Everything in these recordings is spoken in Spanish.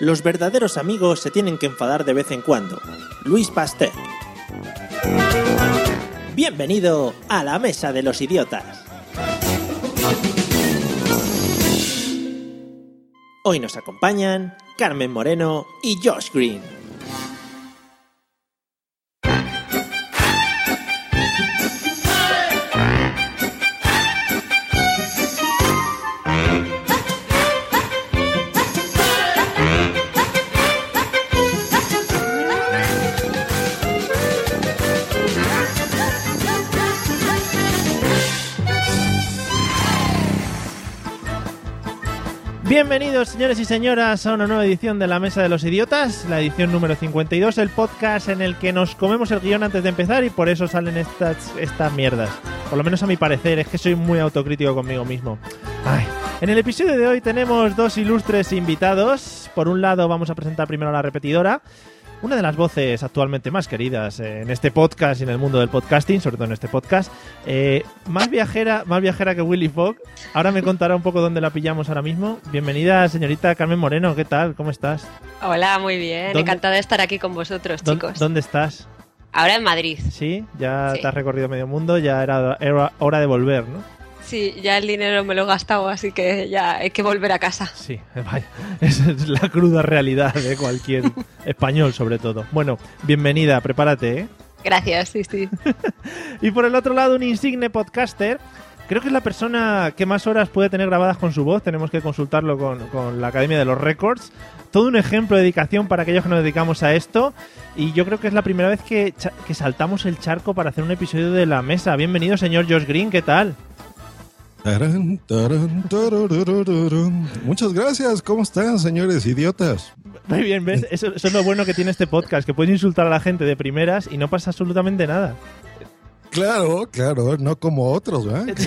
Los verdaderos amigos se tienen que enfadar de vez en cuando. Luis Pasteur. Bienvenido a la Mesa de los Idiotas. Hoy nos acompañan Carmen Moreno y Josh Green. Bienvenidos, señores y señoras, a una nueva edición de La Mesa de los Idiotas, la edición número 52, el podcast en el que nos comemos el guion antes de empezar y por eso salen estas, mierdas. Por lo menos a mi parecer, es que soy muy autocrítico conmigo mismo. En el episodio de hoy tenemos dos ilustres invitados. Por un lado vamos a presentar primero a la repetidora, una de las voces actualmente más queridas en este podcast y en el mundo del podcasting, sobre todo en este podcast, eh, más viajera, más viajera que Willy Fogg. Ahora me contará un poco dónde la pillamos ahora mismo. Bienvenida, señorita Carmen Moreno, ¿qué tal? ¿Cómo estás? Hola, muy bien. ¿Dónde- Encantada de estar aquí con vosotros, ¿Dó- chicos. ¿Dónde estás? Ahora en Madrid. ¿Sí? Ya Sí. te has recorrido medio mundo, ya era, era hora de volver, ¿no? Sí, ya el dinero me lo he gastado, así que ya hay que volver a casa. Sí, vaya. Esa es la cruda realidad de cualquier español, sobre todo. Bueno, bienvenida, prepárate, ¿eh? Gracias, sí, sí. Y por el otro lado, un insigne podcaster. Creo que es la persona que más horas puede tener grabadas con su voz. Tenemos que consultarlo con, con la Academia de los Records. Todo un ejemplo de dedicación para aquellos que nos dedicamos a esto. Y yo creo que es la primera vez que, que saltamos el charco para hacer un episodio de la mesa. Bienvenido, señor Josh Green, ¿qué tal? Tarán, tarán, tarararararán. Muchas gracias, ¿cómo están, señores idiotas? Muy bien, ¿ves? Eso, eso es lo bueno que tiene este podcast, que puedes insultar a la gente de primeras y no pasa absolutamente nada. Claro, claro, no como otros, ¿verdad?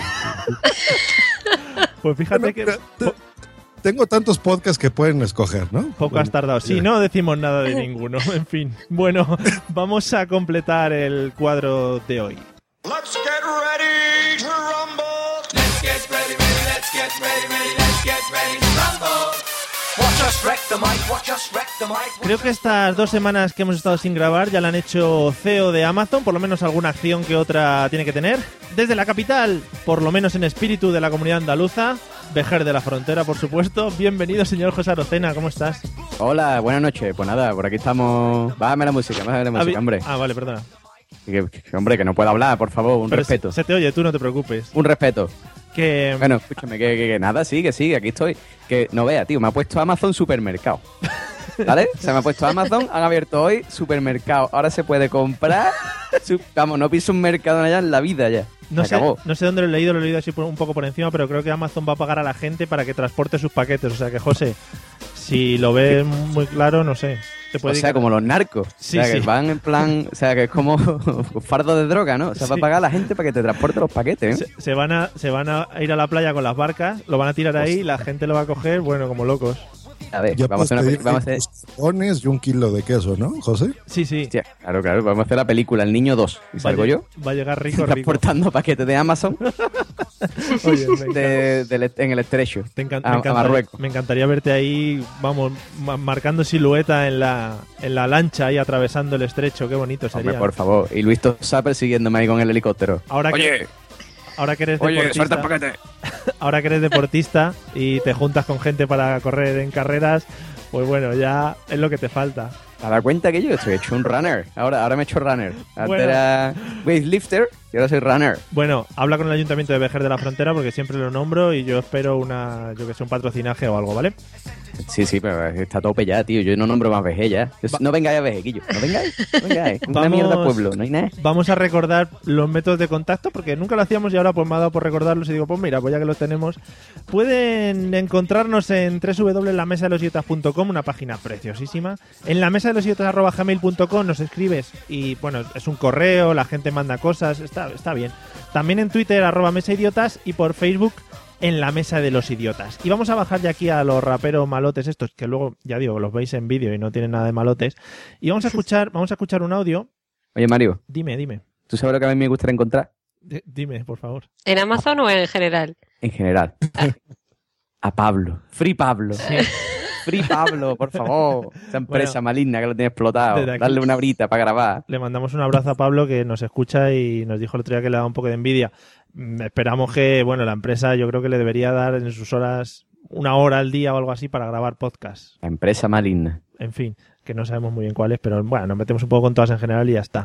Pues fíjate Bueno, que Tengo tantos podcasts que pueden escoger, ¿no? poco has tardado. Sí, no decimos nada de ninguno. En fin. Bueno, vamos a completar el cuadro de hoy. Let's get ready Creo que estas dos semanas que hemos estado sin grabar ya la han hecho CEO de Amazon, por lo menos alguna acción que otra tiene que tener. Desde la capital, por lo menos en espíritu de la comunidad andaluza, Vejer de la Frontera, por supuesto. Bienvenido, señor José Arocena, ¿cómo estás? Hola, buenas noches. Pues nada, por aquí estamos. Bájame la música, bájame la música, hombre. Ah, vale, perdona. Que, que- hombre, que no puedo hablar, por favor, un Pero respeto. Se, se te oye, tú no te preocupes. Un respeto. Bueno, escúchame, que, nada, sí, que sí, aquí estoy. Que no vea, tío, me ha puesto Amazon supermercado. ¿Vale? Se me ha puesto Amazon, han abierto hoy supermercado. Ahora se puede comprar. vamos, no piso un mercado allá en la vida ya. No, sé, no sé dónde lo he leído, lo he leído así por- un poco por encima, pero creo que Amazon va a pagar a la gente para que transporte sus paquetes. O sea que, José, si lo ves muy claro, no sé. Te O sea, como los narcos. Sí, o sea, que sí. van en plan. O sea, que es como fardo de droga, ¿no? O sea, va a pagar a la gente para que te transporte los paquetes, ¿eh? se, se van a, se van a ir a la playa con las barcas, lo van a tirar ahí, la gente lo va a coger, bueno, como locos. A ver, Ya vamos a hacer una vamos a hacer. y un kilo de queso, ¿no, José? Sí, sí. Hostia, claro, claro, vamos a hacer la película El Niño 2. Y a salgo yo Va a llegar rico, rico. transportando paquetes de Amazon Oye, de- del en el estrecho te encan- a, me a encantaría- Marruecos. me encantaría verte ahí, vamos, ma- marcando silueta en la, en la lancha ahí atravesando el estrecho. Qué bonito Hombre, sería. por favor. Y Luis Tosá persiguiéndome ahí con el helicóptero. Ahora que, Oye, ahora que eres oye, deportista, paquete. ahora que eres deportista y te juntas con gente para correr en carreras, pues bueno, ya es lo que te falta. ¿Te das cuenta que yo estoy hecho un runner? Ahora, ahora me he hecho runner. Antes Bueno. era weightlifter y ahora soy runner. Bueno, habla con el Ayuntamiento de Vejer de la Frontera porque siempre lo nombro y yo espero una, yo que sé, un patrocinaje o algo, ¿vale? Sí, sí, pero está tope ya, tío. Yo no nombro más vejez ya. No vengáis a vejequillo. No vengáis. No vengáis. Una Vamos- mierda pueblo. No hay nada. Vamos a recordar los métodos de contacto porque nunca lo hacíamos y ahora pues me ha dado por recordarlos y digo, pues mira, pues ya que los tenemos, pueden encontrarnos en www.lamesadelosidiotas.com, una página preciosísima. En la mesa de los nos escribes y bueno, es un correo, la gente manda cosas, está, está bien. También en Twitter arroba mesa idiotas y por Facebook en la mesa de los idiotas. Y vamos a bajar ya aquí a los raperos malotes estos, que luego, ya digo, los veis en vídeo y no tienen nada de malotes. Y vamos a escuchar, vamos a escuchar un audio. Oye, Mario, Dime, dime. ¿tú sabes lo que a mí me gustaría encontrar? D- Dime, por favor. ¿En Amazon o en general? En general. A Pablo. Free Pablo. Free Pablo, por favor. Esa empresa Bueno, maligna que lo tiene explotado. Darle una brita para grabar. Le mandamos un abrazo a Pablo que nos escucha y nos dijo el otro día que le daba un poco de envidia. Mm, Esperamos que, bueno, la empresa yo creo que le debería dar en sus horas una hora al día o algo así para grabar podcast. La empresa maligna. En fin, que no sabemos muy bien cuál es, pero bueno, nos metemos un poco con todas en general y ya está.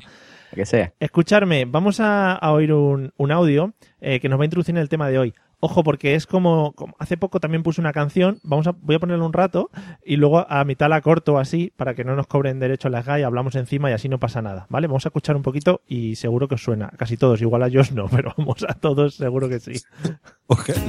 Que sea. Escucharme, vamos a, a oír un, un audio eh, que nos va a introducir en el tema de hoy. Ojo, porque es como, hace poco también puse una canción, vamos a, voy a ponerlo un rato y luego a mitad la corto así para que no nos cobren derecho a la GAI, hablamos encima y así no pasa nada, ¿vale? Vamos a escuchar un poquito y seguro que os suena, casi todos, igual a Josh no, pero vamos a todos seguro que sí. Ojalá,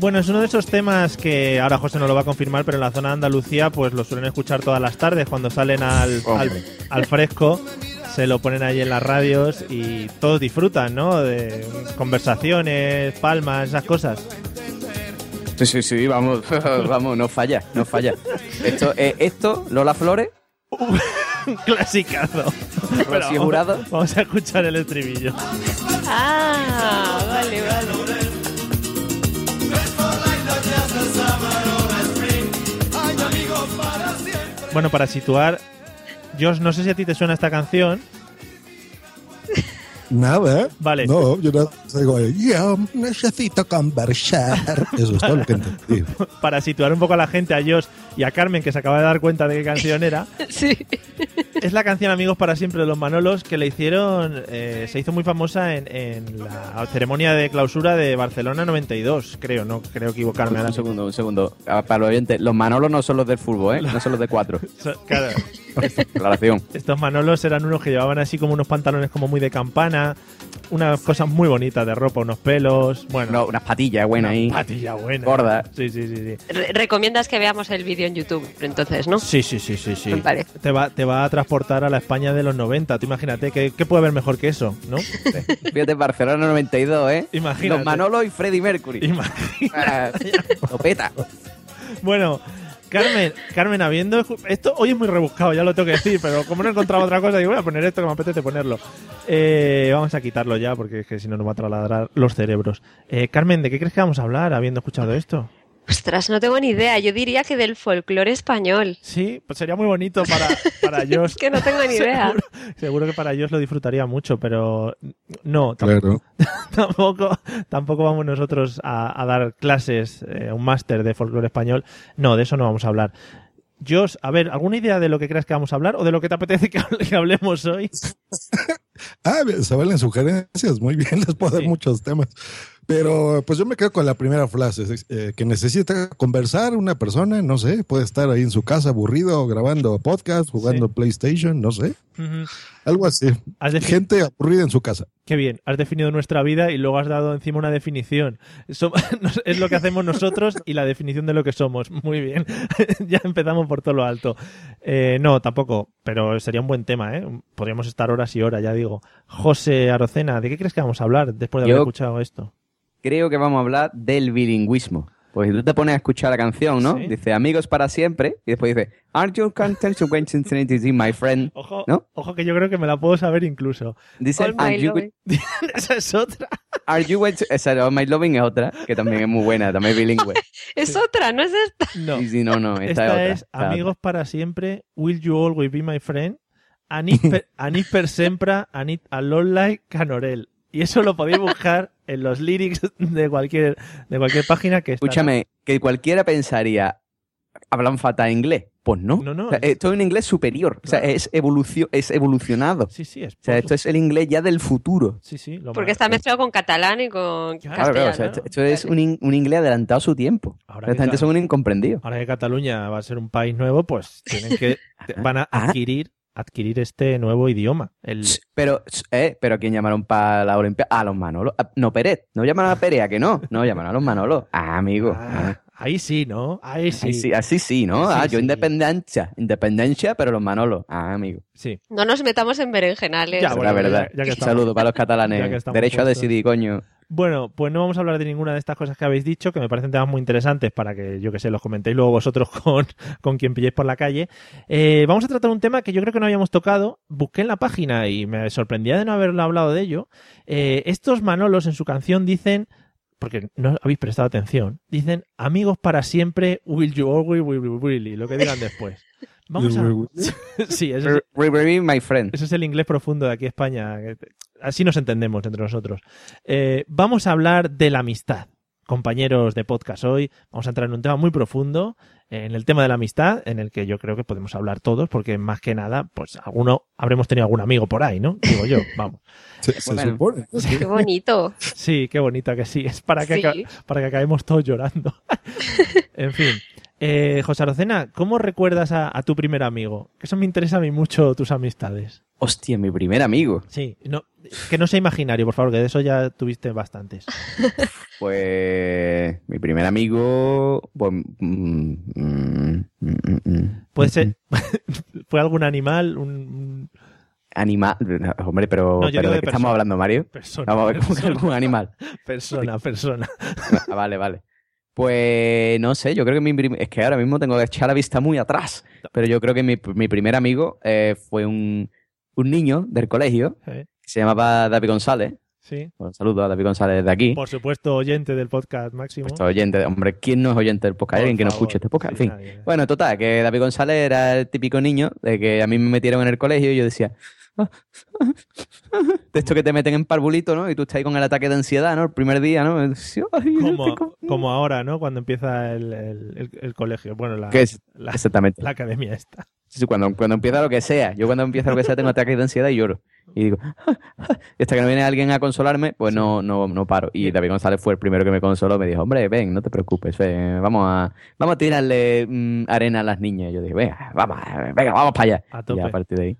Bueno, es uno de esos temas que ahora José no lo va a confirmar, pero en la zona de Andalucía pues lo suelen escuchar todas las tardes cuando salen al, al, fresco. Se lo ponen ahí en las radios y todos disfrutan, ¿no? De conversaciones, palmas, esas cosas. Sí, sí, sí, vamos, vamos, no falla, no falla. Esto, eh, esto Lola Flores, Clasicazo. Pero vamos, Jurado. vamos a escuchar el estribillo. Ah, vale, vale. Bueno, para situar, Josh, no sé si a ti te suena esta canción. Nada. Vale. No, yo no digo, yo necesito conversar. Eso es todo lo que entendí. Para situar un poco a la gente, a Josh y a Carmen, que se acaba de dar cuenta de qué canción era. Sí. Es la canción Amigos para siempre de los Manolos que le hicieron, eh, se hizo muy famosa en, en la ceremonia de clausura de Barcelona 92, creo, no creo equivocarme ahora. Un segundo, un segundo. Ah, Para los oyentes, los Manolos no son los del fútbol, ¿eh? No son los de cuatro. Claro, Aclaración. estos Manolos eran unos que llevaban así como unos pantalones como muy de campana, unas cosas muy bonitas de ropa, unos pelos, bueno, No, unas patillas buenas ahí. patilla buena. Gorda. Sí, sí, sí, sí. Re- recomiendas que veamos el vídeo en YouTube, entonces, ¿no? Sí, sí, sí, sí, sí. Vale. Te va, te va a transportar a la España de los 90. Tú imagínate, ¿qué, qué puede haber mejor que eso? ¿No? Fíjate, Barcelona 92, ¿eh? Imagínate. Los Manolos y Freddie Mercury. Imagínate. Ah. Bueno, Carmen, Carmen, habiendo. Esto hoy es muy rebuscado, ya lo tengo que decir, pero como no he encontrado otra cosa, digo, voy a poner esto que me apetece ponerlo. Eh, vamos a quitarlo ya, porque es que si no nos va a trasladar los cerebros. Eh, Carmen, ¿de qué crees que vamos a hablar habiendo escuchado esto? Ostras, no tengo ni idea. Yo diría que del folclore español. Sí, pues sería muy bonito para, para Josh. Es que no tengo ni idea. Seguro, seguro que para Josh lo disfrutaría mucho, pero no, tam- Claro. tampoco, tampoco vamos nosotros a, a dar clases, eh, un máster de folclore español. No, de eso no vamos a hablar. Josh, a ver, ¿alguna idea de lo que creas que vamos a hablar o de lo que te apetece que, hable- que hablemos hoy? Ah, se valen sugerencias. Muy bien, les puedo dar Sí. muchos temas. Pero pues yo me quedo con la primera frase, eh, que necesita conversar una persona, no sé, puede estar ahí en su casa aburrido, grabando podcast, jugando PlayStation, no sé, Ujú. algo así. Gente aburrida en su casa. Qué bien, has definido nuestra vida y luego has dado encima una definición. Es lo que hacemos nosotros y la definición de lo que somos. Muy bien, ya empezamos por todo lo alto. Eh, no, tampoco, pero sería un buen tema, ¿eh? Podríamos estar horas y horas, ya digo. José Arocena, ¿de qué crees que vamos a hablar después de haber escuchado esto? Creo que vamos a hablar del bilingüismo. Pues si tú te pones a escuchar la canción, ¿no? Sí. Dice amigos para siempre y después dice Aren't you content to wait my friend? Ojo, ¿No? ojo que yo creo que me la puedo saber incluso. Dice All my "Are you, loving". Esa es otra. are you wait to-" Esa All My Loving es otra, que también es muy buena, también es bilingüe. Es otra, ¿no es esta? No. Sí, sí, no, no, esta, Esta es otra. es esta es Amigos para siempre, Will You Always Be My Friend. Anit per, anit per sempre, anit alonlai canorel. Y eso lo podéis buscar en los lyrics de cualquier, de cualquier página que estará. Escúchame, que cualquiera pensaría, hablan fatal inglés. Pues no. No, no, O sea, es- esto es un inglés superior. O sea, es, evolucio es evolucionado. Sí, sí, es O sea, esto es el inglés ya del futuro. Sí, sí. lo Porque está mezclado con catalán y con Claro, Claro, claro. o sea, castellano. esto, esto es un, in- un inglés adelantado a su tiempo. Ahora Esta gente son un incomprendido. Ahora que Cataluña va a ser un país nuevo, pues tienen que te- van a Ah. adquirir adquirir este nuevo idioma. El, Pero, eh, pero ¿a quién llamaron para la Olimpiada? A los Manolos. Ah, No, Pérez. No llamaron a Pérez, ¿a que no? No, llamaron a los Manolos. Ah, amigo. Ah, ahí sí, ¿no? Ahí sí. Ahí sí, así sí, ¿no? Sí, ah, yo independencia. Independencia, pero los Manolos. Ah, amigo. Sí. No nos metamos en berenjenales. Ya, bueno, la verdad. ya- ya que Un estamos- saludo para los catalanes. Derecho a decidir, coño. Bueno, pues no vamos a hablar de ninguna de estas cosas que habéis dicho, que me parecen temas muy interesantes para que, yo que sé, los comentéis luego vosotros con, con quien pilléis por la calle. Eh, vamos a tratar un tema que yo creo que no habíamos tocado. Busqué en la página y me sorprendía de no haberlo hablado de ello. Eh, estos Manolos en su canción dicen, porque no habéis prestado atención, dicen amigos para siempre, will you always, will you really, lo que digan después. Vamos a... Sí, eso es, Re- my friend. ese es el inglés profundo de aquí España. Así nos entendemos entre nosotros. Eh, vamos a hablar de la amistad. Compañeros de podcast hoy, vamos a entrar en un tema muy profundo, eh, en el tema de la amistad, en el que yo creo que podemos hablar todos, porque más que nada, pues alguno, habremos tenido algún amigo por ahí, ¿no? Digo yo, vamos. Se, se Bueno. supone. Qué bonito. Sí, qué bonita que sí, es para que, Sí. para que acabemos todos llorando. en fin. Eh, José Arocena, ¿cómo recuerdas a, a tu primer amigo? Que eso me interesa a mí mucho tus amistades. Hostia, mi primer amigo. Sí, no, que no sea imaginario, por favor, que de eso ya tuviste bastantes. Pues mi primer amigo, pues, mm, mm, mm, mm. Puede ser, fue algún animal, un, un Animal, hombre, pero, No, pero ¿de de qué estamos hablando, Mario? persona, Vamos a ver, ¿cómo persona, algún animal? persona, persona. Ah, vale, vale. Pues no sé, yo creo que mi es que ahora mismo tengo que echar la vista muy atrás, pero yo creo que mi, mi primer amigo eh, fue un, un niño del colegio que se llamaba David González. Sí, Bueno, saludo a David González de aquí. por supuesto, oyente del podcast máximo. Oyente, hombre, ¿quién no es oyente del podcast? Por ¿Alguien que no escuche este podcast? Sí, en fin. nadie. Bueno, total, que David González era el típico niño de que a mí me metieron en el colegio y yo decía. "Ah, De esto que te meten en parvulito, ¿no? Y tú estás ahí con el ataque de ansiedad, ¿no? El primer día, ¿no? Decía, "Ay, como, tengo-". como ahora, ¿no? Cuando empieza el, el- el- el colegio, bueno, la, ¿Qué es? la, Exactamente. la academia esta. Sí, cuando, cuando empieza lo que sea. Yo cuando empieza lo que sea tengo ataques de ansiedad y lloro. Y digo, y hasta que no viene alguien a consolarme, pues no, no, no paro. Y David González fue el primero que me consoló. Me dijo, hombre, ven, no te preocupes, ven, vamos a, vamos a tirarle mm, arena a las niñas. Y yo dije, venga, vamos, venga, vamos para allá. A Y tope. ya a partir de ahí.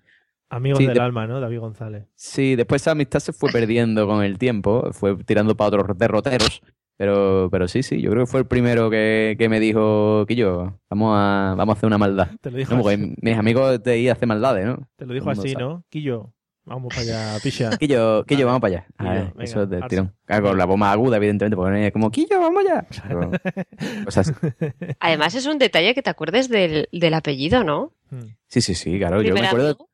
Amigos Sí, del de- alma, ¿no? David González. Sí, después esa amistad se fue perdiendo con el tiempo, fue tirando para otros derroteros. Pero, pero sí, sí, yo creo que fue el primero que, que me dijo, Quillo, vamos a, vamos a hacer una maldad. Te lo dijo, No, porque así, mis amigos de ahí hacen maldades, ¿no? te lo dijo así, sabe. ¿no? Quillo, vamos para allá, picha. Quillo, Quillo, Vale. vamos para allá. A Quillo, ver, venga, eso es de arsa. tirón. Claro, con la más aguda, evidentemente, porque no es como, Quillo, vamos allá. Pero, cosas- Además es un detalle que te acuerdes del, del apellido, ¿no? Mm. sí, sí, sí, claro. Yo me acuerdo, amigo.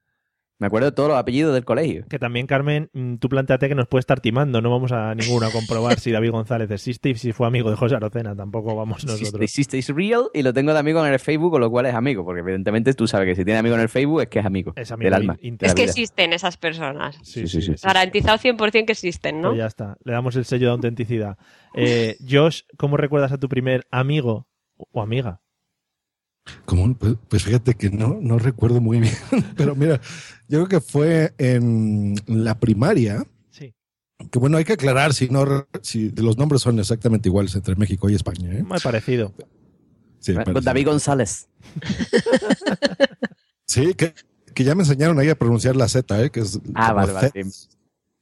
Me acuerdo de todos los apellidos del colegio. Que también, Carmen, mm, tú planteate que nos puede estar timando. No vamos a ninguno a comprobar si David González existe y si fue amigo de José Arocena. Tampoco vamos nosotros. existe, es real y lo tengo de amigo en el Facebook, con lo cual es amigo, porque evidentemente tú sabes que si tiene amigo en el Facebook es que es amigo. Es amigo del alma. Es que existen esas personas. Sí, Sí, sí, sí, sí. sí. Garantizado 100% que existen, ¿no? Pues ya está. Le damos el sello de autenticidad. Eh, Josh, ¿cómo recuerdas a tu primer amigo o amiga? ¿Cómo? Pues, pues fíjate que no, no recuerdo muy bien. Pero mira, yo creo que fue en la primaria. Sí. Que bueno, hay que aclarar si no si los nombres son exactamente iguales entre México y España. ¿eh? Muy parecido. Sí, Con parece. David González. Sí, que, que ya me enseñaron ahí a pronunciar la Z, ¿eh? que es Ah, vale, vale.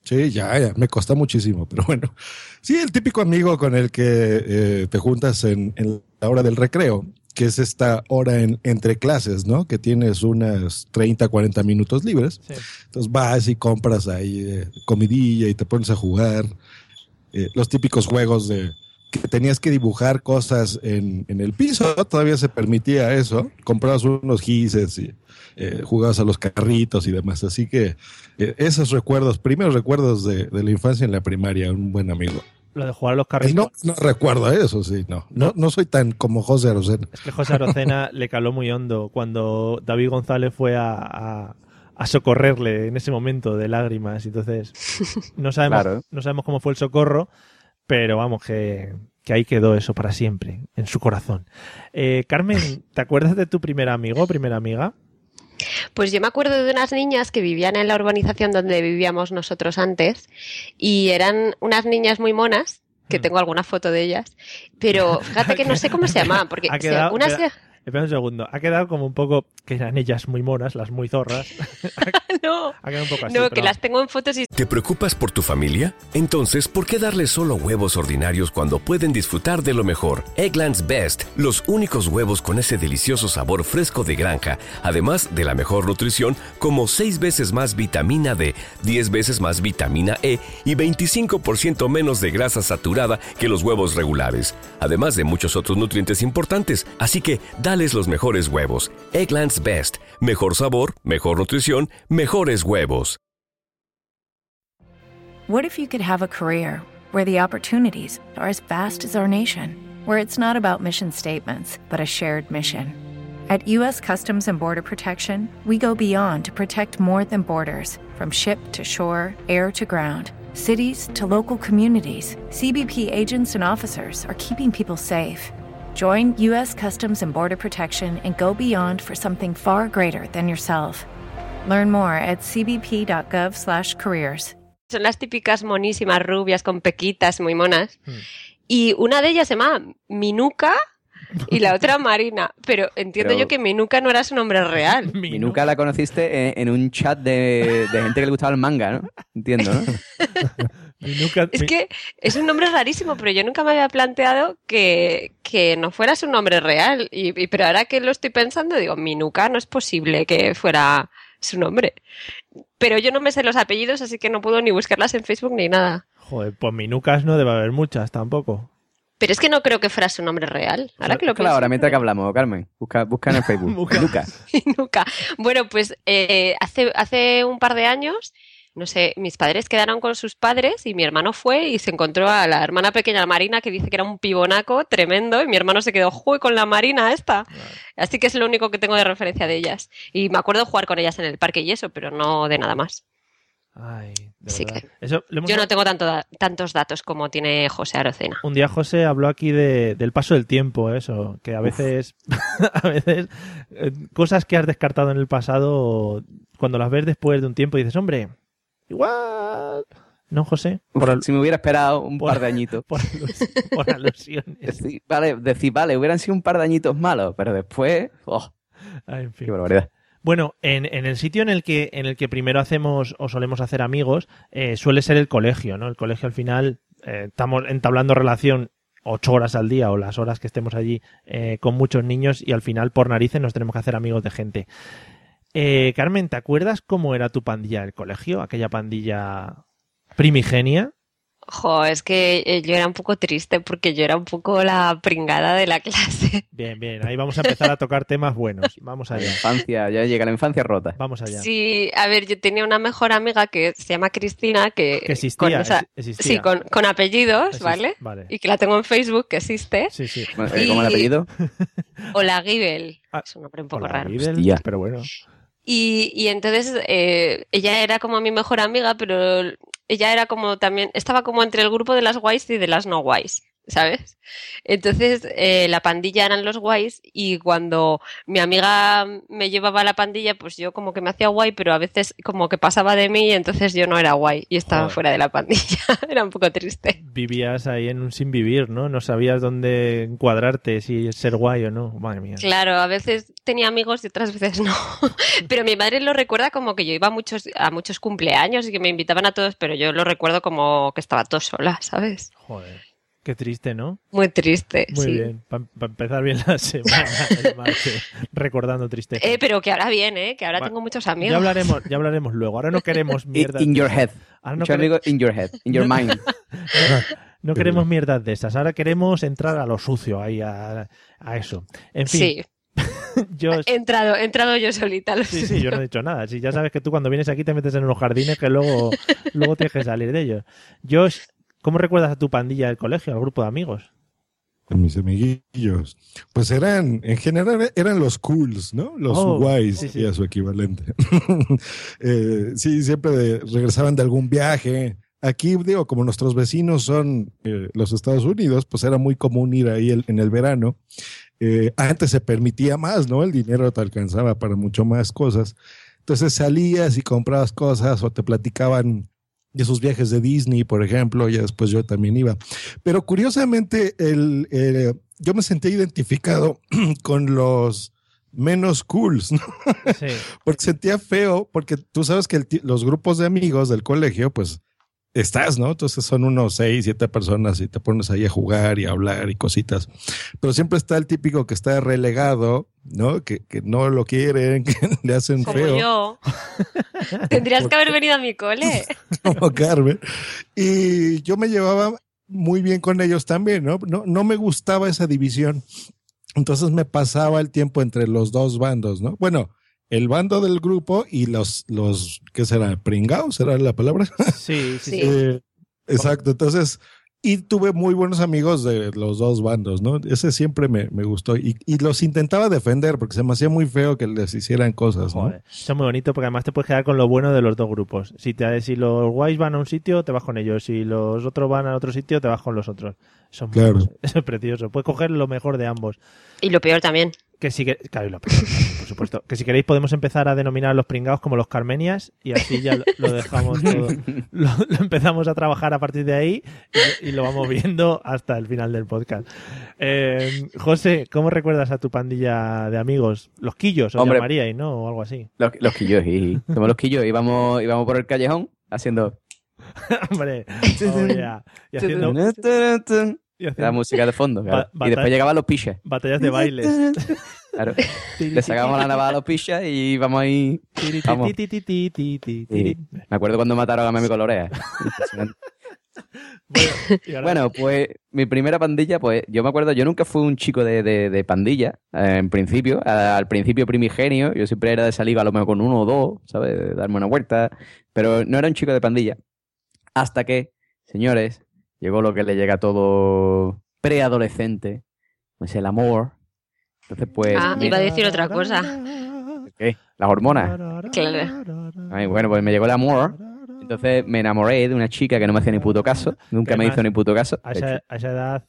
Sí, ya, ya, me costó muchísimo, pero bueno. Sí, el típico amigo con el que eh, te juntas en, en la hora del recreo, que es esta hora en, entre clases, ¿no? Que tienes unas 30, 40 minutos libres. Sí. Entonces vas y compras ahí eh, comidilla y te pones a jugar. Eh, los típicos juegos de que tenías que dibujar cosas en, en el piso, todavía se permitía eso. Comprabas unos gises y eh, jugabas a los carritos y demás. Así que esos recuerdos, primeros recuerdos de, de la infancia en la primaria, un buen amigo. Lo de jugar a los carritos. no, no recuerdo eso, sí, no. No, no soy tan como José Arocena. Es que José Arocena le caló muy hondo cuando David González fue a, a- a socorrerle en ese momento de lágrimas. Entonces, no sabemos, Claro. no sabemos cómo fue el socorro, pero vamos, que, que ahí quedó eso para siempre, en su corazón. Eh, Carmen, ¿te acuerdas de tu primer amigo o primera amiga? Pues yo me acuerdo de unas niñas que vivían en la urbanización donde vivíamos nosotros antes y eran unas niñas muy monas, que Mm. tengo alguna foto de ellas, pero fíjate que no sé cómo se llamaban, porque se- quedado- unas queda- Espera un segundo. Ha quedado como un poco que eran ellas muy monas, las muy zorras. no, Ha quedado un poco así. no, pero que las tengo en fotos y ¿Te preocupas por tu familia? Entonces, ¿por qué darles solo huevos ordinarios cuando pueden disfrutar de lo mejor? Eggland's Best, los únicos huevos con ese delicioso sabor fresco de granja, además de la mejor nutrición, como 6 veces más vitamina D, 10 veces más vitamina E y 25% menos de grasa saturada que los huevos regulares, además de muchos otros nutrientes importantes. Así que, dales los mejores huevos. Eggland's Best, mejor sabor, mejor nutrición, mejores huevos. What if you could have a career where the opportunities are as vast as our nation, where it's not about mission statements, but a shared mission? At U.S. Customs and Border Protection, we go beyond to protect more than borders from ship to shore, air to ground. Cities to local communities, CBP agents and officers are keeping people safe. Join U.S. Customs and Border Protection and go beyond for something far greater than yourself. Learn more at cbp.gov/careers. son las típicas monísimas rubias con pequitas muy monas. Hmm. Y una de ellas se llama Minuca y la otra Marina, pero entiendo Pero- yo que Minuca no era su nombre real. Y nunca la conociste en, en un chat de, de gente que le gustaba el manga, ¿no? Entiendo, ¿no? Minuca- Es mi- que es un nombre rarísimo, pero yo nunca me había planteado que, que no fuera su nombre real. Y, y- pero ahora que lo estoy pensando, digo, Minuca no es posible que fuera su nombre. Pero yo no me sé los apellidos, así que no puedo ni buscarlas en Facebook ni nada. Joder, pues Minucas no debe haber muchas tampoco. Pero es que no creo que fuera su nombre real. Ahora que lo Claro, ahora mientras que hablamos, Carmen, busca, busca en el Facebook. Nunca. Bueno, pues eh, hace, hace un par de años, no sé, mis padres quedaron con sus padres y mi hermano fue y se encontró a la hermana pequeña Marina que dice que era un pibonaco tremendo y mi hermano se quedó, ¡juy con la Marina esta! Así que es lo único que tengo de referencia de ellas. Y me acuerdo jugar con ellas en el parque y eso, pero no de nada más. Ay, de Sí verdad. que- Eso, Yo no tengo tanto da- tantos datos como tiene José Arocena. Un día José habló aquí de, del paso del tiempo, eso, que a veces, a veces eh, cosas que has descartado en el pasado, cuando las ves después de un tiempo dices, hombre, igual, ¿no, José? Por, al- Si me hubiera esperado un por- par de añitos. por, alus- por alusiones. Decir, vale, decir, vale, hubieran sido un par de añitos malos, pero después. ¡Oh! Ah, en fin. ¡Qué barbaridad! Bueno, en, en el sitio en el que en el que primero hacemos o solemos hacer amigos eh, suele ser el colegio, ¿no? El colegio al final eh, estamos entablando relación ocho horas al día o las horas que estemos allí eh, con muchos niños y al final por narices nos tenemos que hacer amigos de gente. Eh, Carmen, ¿te acuerdas cómo era tu pandilla del colegio? Aquella pandilla primigenia. Jo, es que eh, yo era un poco triste porque yo era un poco la pringada de la clase. Bien, bien, ahí vamos a empezar a tocar temas buenos. Vamos La allá, infancia, ya llega la infancia rota. vamos allá. Sí, a ver, yo tenía una mejor amiga que se llama Cristina, que, Que existía, con esa- ex- existía. sí, con, con apellidos, Exist- ¿vale? Vale. Y que la tengo en Facebook, que existe. Sí, sí. Eh, ¿Cómo el apellido? O la Gibel, Ah, es un nombre un poco Hola, raro. Hostia. pero bueno. Y, y entonces eh, ella era como mi mejor amiga, pero ella era como también, estaba como entre el grupo de las guays y de las no guays, ¿sabes? Entonces eh, la pandilla eran los guays y cuando mi amiga me llevaba a la pandilla, pues yo como que me hacía guay, pero a veces como que pasaba de mí y entonces yo no era guay y estaba Joder. fuera de la pandilla. era un poco triste. vivías ahí en un sin vivir, ¿no? No sabías dónde encuadrarte, si ser guay o no. Madre mía. Claro, a veces tenía amigos y otras veces no. Pero mi madre lo recuerda como que yo iba a muchos, a muchos cumpleaños y que me invitaban a todos, pero yo lo recuerdo como que estaba todo sola, ¿sabes? Joder. Qué triste, ¿no? Muy triste, Muy sí. bien. Para empezar bien la semana, el martes, recordando tristeza. Eh, pero que ahora bien, ¿eh? Que ahora Va- tengo muchos amigos. ya hablaremos, ya hablaremos luego. Ahora no queremos mierdas. In de your esas. head. Ahora no, Mucho quere- amigo in your head, in your mind. no queremos mierdas de esas. Ahora queremos entrar a lo sucio, ahí a, a eso. En fin, Sí, yo he entrado, he entrado yo solita. lo Sí, sí, yo no he dicho nada. Si ya sabes que tú cuando vienes aquí te metes en unos jardines que luego, luego tienes que salir de ellos. Josh, ¿cómo recuerdas a tu pandilla del colegio, al grupo de amigos? de mis amiguillos, pues eran, en general, eran los cools, ¿no? Los Oh, guays sí, sí. y a su equivalente. Eh, sí, siempre de- regresaban de algún viaje. Aquí, digo, como nuestros vecinos son eh, los Estados Unidos, pues era muy común ir ahí el- en el verano. Eh, antes se permitía más, ¿no? El dinero te alcanzaba para mucho más cosas. Entonces salías y comprabas cosas o te platicaban de sus viajes de Disney, por ejemplo, ya después yo también iba. Pero curiosamente, el, eh, yo me sentí identificado con los menos cools, ¿no? Sí. porque sentía feo, porque tú sabes que el los grupos de amigos del colegio, pues estás, ¿no? Entonces son unos seis, siete personas y te pones ahí a jugar y a hablar y cositas. Pero siempre está el típico que está relegado, ¿no? Que, que no lo quieren, que le hacen Como feo. yo. Tendrías que haber venido a mi cole. como Carmen. Y yo me llevaba muy bien con ellos también, ¿no? No, no me gustaba esa división. Entonces me pasaba el tiempo entre los dos bandos, ¿no? Bueno, el bando del grupo y los, los ¿qué será? ¿Pringados? ¿Será la palabra? Sí, sí, sí. Eh, exacto. Entonces, y tuve muy buenos amigos de los dos bandos, ¿no? Ese siempre me, me gustó. Y, y los intentaba defender porque se me hacía muy feo que les hicieran cosas, ¿no? Joder, Eso es muy bonito porque además te puedes quedar con lo bueno de los dos grupos. Si, te, si los guays van a un sitio, te vas con ellos. Si los otros van a otro sitio, te vas con los otros. Eso es, muy- Claro. eso es precioso. Puedes coger lo mejor de ambos. Y lo peor también. Que si que, claro, y lo por supuesto. Que si queréis podemos empezar a denominar a los pringados como los carmenias y así ya lo, lo dejamos todo. Lo, lo empezamos a trabajar a partir de ahí y, y lo vamos viendo hasta el final del podcast. Eh, José, ¿cómo recuerdas a tu pandilla de amigos? Los quillos, os Hombre. llamaríais, ¿no? O algo así. Los, los quillos, sí. Somos los quillos. Íbamos, íbamos por el callejón haciendo... Hombre, oh, yeah. y haciendo, y La música de fondo. claro. Y después llegaban los piches. batallas de bailes. Claro. Le sacábamos la navaja a los piches y ahí... Vamos. tiri. Me acuerdo cuando mataron a Mami Colorea. Bueno, Bueno, pues mi primera pandilla, pues yo me acuerdo, yo nunca fui un chico de, de- de pandilla, eh, en principio, a- al principio primigenio, yo siempre era de salir a lo mejor con uno o dos, ¿sabes? De darme una vuelta, pero no era un chico de pandilla. Hasta que, señores, llegó lo que le llega a todo preadolescente, pues el amor. Entonces, pues... Ah, iba a decir otra cosa. ¿qué? Las hormonas. Claro. Ay, bueno, pues me llegó el amor. Entonces me enamoré de una chica que no me hacía ni puto caso, nunca me hizo ni puto caso. A De esa, a esa edad.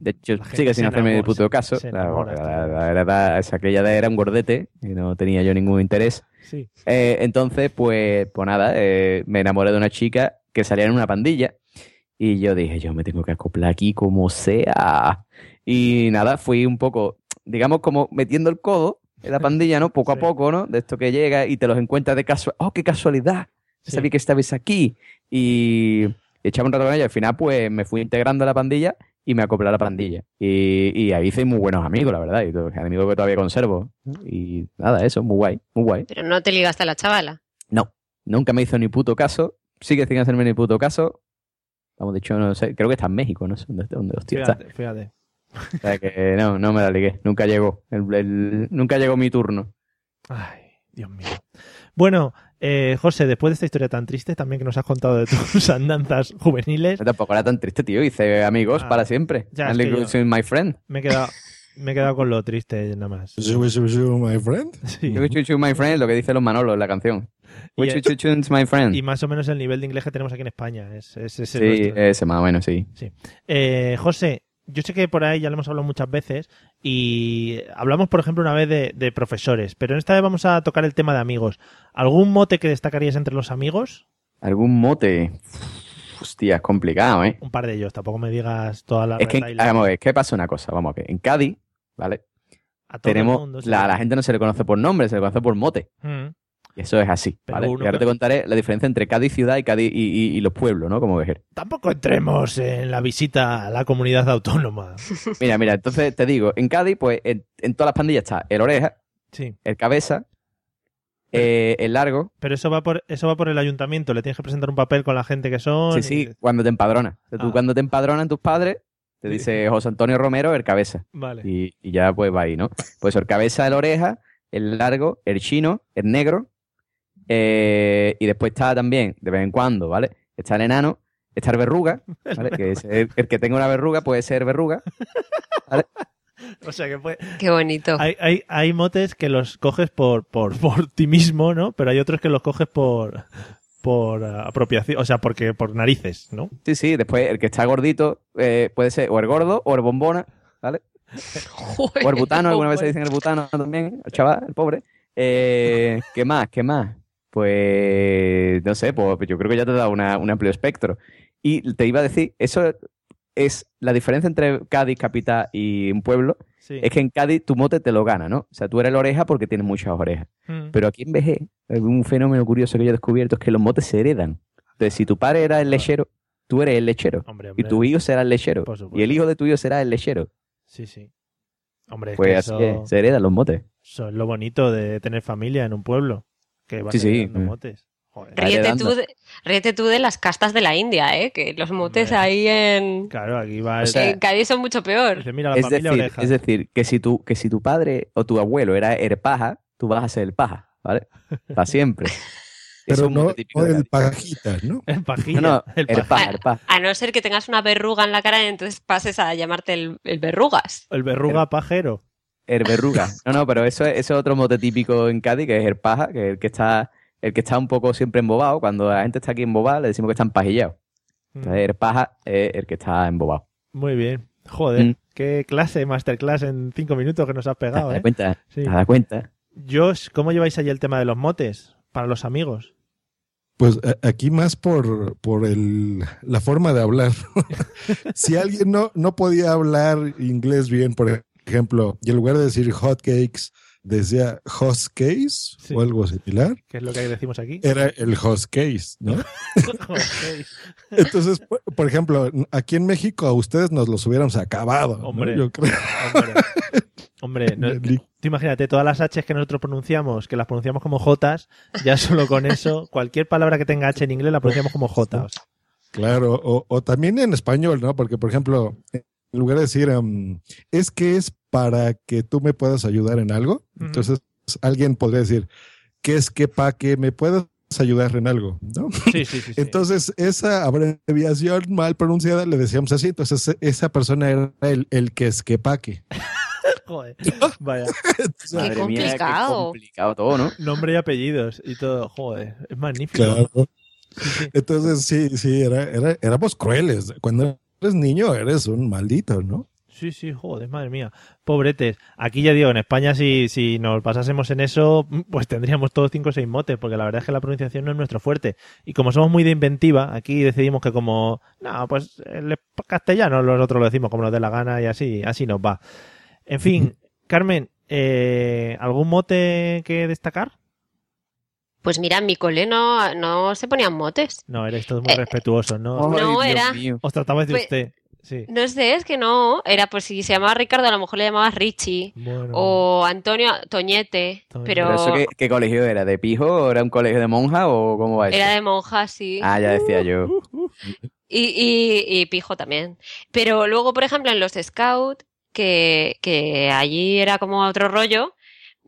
de hecho, sigue sin hacerme ni enamora, puto caso. La, verdad es que aquella edad era un gordete y no tenía yo ningún interés. Sí. Eh, entonces, pues, pues nada, eh, me enamoré de una chica que salía en una pandilla y yo dije, yo me tengo que acoplar aquí como sea. Y nada, fui un poco, digamos, como metiendo el codo en la pandilla, ¿no? Poco Sí. a poco, ¿no? De esto que llega y te los encuentras de casualidad. ¡Oh, qué casualidad! Sí. Sabía que estabais aquí. Y echaba un rato con ella. Al final, pues, me fui integrando a la pandilla y me acoplé a la pandilla. Y, y ahí hice muy buenos amigos, la verdad. Y amigos que todavía conservo. Y nada, eso, muy guay, muy guay. Pero no te ligaste a la chavala. No, nunca me hizo ni puto caso. Sigue sin hacerme ni puto caso. Vamos, no sé, creo que está en México, no sé dónde, dónde hostia está. Fíjate, fíjate. O sea que no, no me la ligué. Nunca llegó. El- el- nunca llegó mi turno. Ay, Dios mío. Bueno, eh, José, después de esta historia tan triste, también que nos has contado de tus andanzas juveniles, Pero tampoco era tan triste, tío. Hice amigos Ah, para siempre. ya, es que yo- my friend. me he quedado, me he quedado con lo triste nada más. Shoo, my friend. Sí. Wish you my friend, lo que dicen los Manolos en la canción. You my friend. Y más o menos el nivel de inglés que tenemos aquí en España. Es, es, es Sí, nuestro. ese más o menos, sí. Eh, José, yo sé que por ahí ya lo hemos hablado muchas veces y hablamos, por ejemplo, una vez de, de profesores, pero en esta vez vamos a tocar el tema de amigos. ¿Algún mote que destacarías entre los amigos? ¿Algún mote? Hostia, es complicado, ¿eh? Un par de ellos, tampoco me digas toda la Es que, retahíla. vamos a ver, ¿qué pasa una cosa? Vamos a ver. En Cádiz, ¿vale? A todo el Tenemos, mundo, sí. la, la gente no se le conoce por nombre, se le conoce por mote. Mm. Eso es así, Pero ¿vale? uno y ahora que- te contaré la diferencia entre Cádiz ciudad y Cádiz y, y- y los pueblos, ¿no? Como vejer. Tampoco entremos en la visita a la comunidad autónoma. Mira, mira, entonces te digo, en Cádiz, pues en, en todas las pandillas está el oreja, Sí, el cabeza, eh, el largo. pero eso va por eso va por el ayuntamiento. Le tienes que presentar un papel con la gente que son. Sí, sí, cuando te empadronas. O sea, Tú Ah. cuando te empadronan tus padres, te dice José Antonio Romero, el cabeza. Vale. Y, y ya pues va ahí, ¿no? Pues el cabeza, el oreja, el largo, el chino, el negro. eh, y después está también, de vez en cuando, ¿vale? Está el enano, estar verruga, ¿vale? que es el, el que tenga una verruga puede ser verruga. ¿vale? O sea que puede- Qué bonito. hay, hay, hay motes que los coges por, por, por ti mismo, ¿no? Pero hay otros que los coges por, por eh, apropiación, o sea, porque por narices, ¿no? Sí, sí, después el que está gordito eh, puede ser o el gordo o el bombona, ¿vale? O el butano, alguna vez se dicen el butano también, el chaval, el pobre. Eh, ¿Qué más? ¿Qué más? Pues no sé, pues yo creo que ya te he dado una- un amplio espectro. Y te iba a decir, eso es la diferencia entre Cádiz, capital y un pueblo, Sí. es que en Cádiz tu mote te lo gana, ¿no? O sea, tú eres la oreja porque tienes muchas orejas. Mm. Pero aquí en hay un fenómeno curioso que yo he descubierto es que los motes se heredan. Entonces, si tu padre era el lechero, tú eres el lechero. Hombre, Y tu hijo será el lechero. Y el hijo de tu hijo será el lechero. Sí, sí. Hombre, es Pues que así eso, es, se heredan los motes. eso es lo bonito de tener familia en un pueblo. Que vas Sí, sí. Mm. motes. Joder. Ríe. Ríete tú, de, ríete tú de las castas de la India, ¿eh? Que los motes Hombre. ahí en, Claro, aquí va O sea, en Cádiz son mucho peor. dice, mira, la Es decir, oreja. es decir, que si, tu, que si tu padre o tu abuelo era el paja, tú vas a ser el paja, ¿vale? Para siempre. Eso Pero es un no, mote típico no el Cádiz. pajita, ¿no? El pajilla. No, no, el el paja- paja, el paja. A no ser que tengas una verruga en la cara y entonces pases a llamarte el, el verrugas. el verruga pajero. El verruga. No, no, pero eso es, eso es otro mote típico en Cádiz, que es el paja, que es el que está, el que está un poco siempre embobado. Cuando la gente está aquí embobada, le decimos que está empajillado. Mm. Entonces, el paja es el que está embobado. Muy bien. Joder, Mm. qué clase, masterclass en cinco minutos que nos has ¿Te pegado, das ¿eh? cuenta? Sí. ¿Te das cuenta? Josh, ¿cómo lleváis ahí el tema de los motes para los amigos? Pues a- aquí más por, por el, la forma de hablar. si alguien no, no podía hablar inglés bien, por ejemplo, y en lugar de decir hotcakes, decía host case Sí. o algo similar, ¿Qué es lo que decimos aquí? era el host case, ¿no? Entonces, por, por ejemplo, aquí en México a ustedes nos los hubiéramos acabado. ¿no? Hombre. Yo creo. Hombre, hombre no- tú imagínate, todas las H que nosotros pronunciamos, que las pronunciamos como J, ya solo con eso, cualquier palabra que tenga H en inglés la pronunciamos como J. o sea. Claro, o, o también en español, ¿no? Porque, por ejemplo, en lugar de decir, um, es que es para que tú me puedas ayudar en algo, entonces alguien podría decir, ¿qué es que para que me puedas ayudar en algo? ¿no? Sí, sí, sí. sí. Entonces, esa abreviación mal pronunciada le decíamos así, entonces esa persona era el, el que es que pa' que. Joder. Vaya. Qué mía, qué complicado. complicado todo, ¿no? Nombre y apellidos y todo. Joder. Es magnífico. Claro. Sí, sí. Entonces, sí, sí, era, era, éramos crueles. Cuando eres niño, eres un maldito, ¿no? Sí, sí, joder, madre mía. Pobretes. Aquí ya digo, en España si, si nos pasásemos en eso, pues tendríamos todos cinco o seis motes, porque la verdad es que la pronunciación no es nuestro fuerte. Y como somos muy de inventiva, aquí decidimos que como, no, pues el castellano nosotros lo decimos como nos dé la gana y así, así nos va. En fin, Carmen, eh, ¿algún mote que destacar? Pues mira, en mi cole no, no se ponían motes. No, erais todos muy Eh, respetuosos, ¿no? No, Ay, era- mío. Os tratabais de pues- usted. Sí. No sé, es que no. Era pues si se llamaba Ricardo, a lo mejor le llamabas Richie. Bueno. O Antonio Toñete. Toñete. Pero, ¿Pero eso qué, qué colegio era? ¿De pijo? ¿O era un colegio de monja? ¿O cómo va eso? era de monja, sí. Ah, ya decía yo. Y, y, y pijo también. Pero luego, por ejemplo, en los Scout, que, que allí era como otro rollo,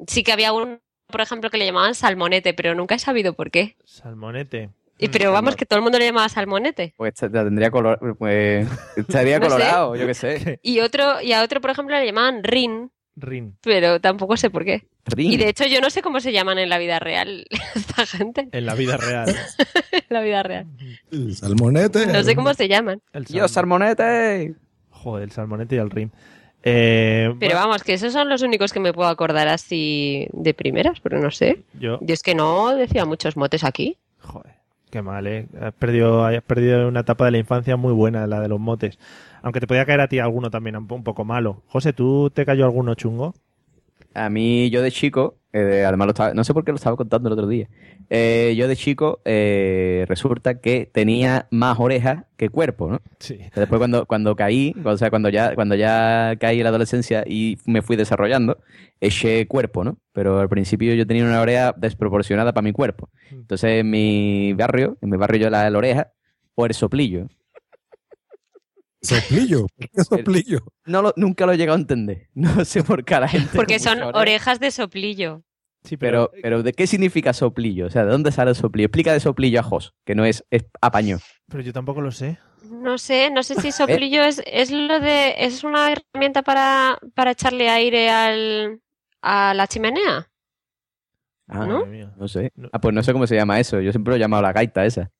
sí que había un, por ejemplo, que le llamaban salmonete, pero nunca he sabido por qué. Salmonete. Y, pero vamos, que todo el mundo le llamaba salmonete. Pues tendría color, pues estaría No sé. colorado, yo qué sé. Y otro, y a otro, por ejemplo, le llamaban Rin, Rin. pero tampoco sé por qué. Rin. Y de hecho, yo no sé cómo se llaman en la vida real esta gente. En la vida real. En la vida real. El salmonete. No sé cómo se llaman. El Yo, salmón. salmonete. Joder, el salmonete y el rim. Eh, Pero bueno, vamos, que esos son los únicos que me puedo acordar así de primeras, pero no sé. yo, Yo es que no decía muchos motes aquí. Qué mal, eh. Has perdido, has perdido una etapa de la infancia muy buena, la de los motes. Aunque te podía caer a ti alguno también un poco malo. José, ¿tú te cayó alguno chungo? A mí, yo de chico, eh, además lo estaba, no sé por qué lo estaba contando el otro día. Eh, yo de chico, eh, resulta que tenía más orejas que cuerpo, ¿no? Sí. Después cuando, cuando caí, o sea, cuando ya, cuando ya caí en la adolescencia y me fui desarrollando, eché cuerpo, ¿no? Pero al principio yo tenía una oreja desproporcionada para mi cuerpo. Entonces en mi barrio, en mi barrio yo la, la oreja, o el soplillo. Soplillo. ¿Por qué soplillo? No lo- nunca lo he llegado a entender. No sé por qué a la gente. Porque son orejas de soplillo. Sí, Pero, pero, pero ¿de qué significa soplillo? O sea, ¿de dónde sale el soplillo? Explica de soplillo a Jos, que no es, es apaño. pero yo tampoco lo sé. No sé, no sé si soplillo es, es lo de, es una herramienta para, para echarle aire al, a la chimenea. Ah, ¿No? No sé. Ah, pues no sé cómo se llama eso. Yo siempre lo he llamado la gaita esa.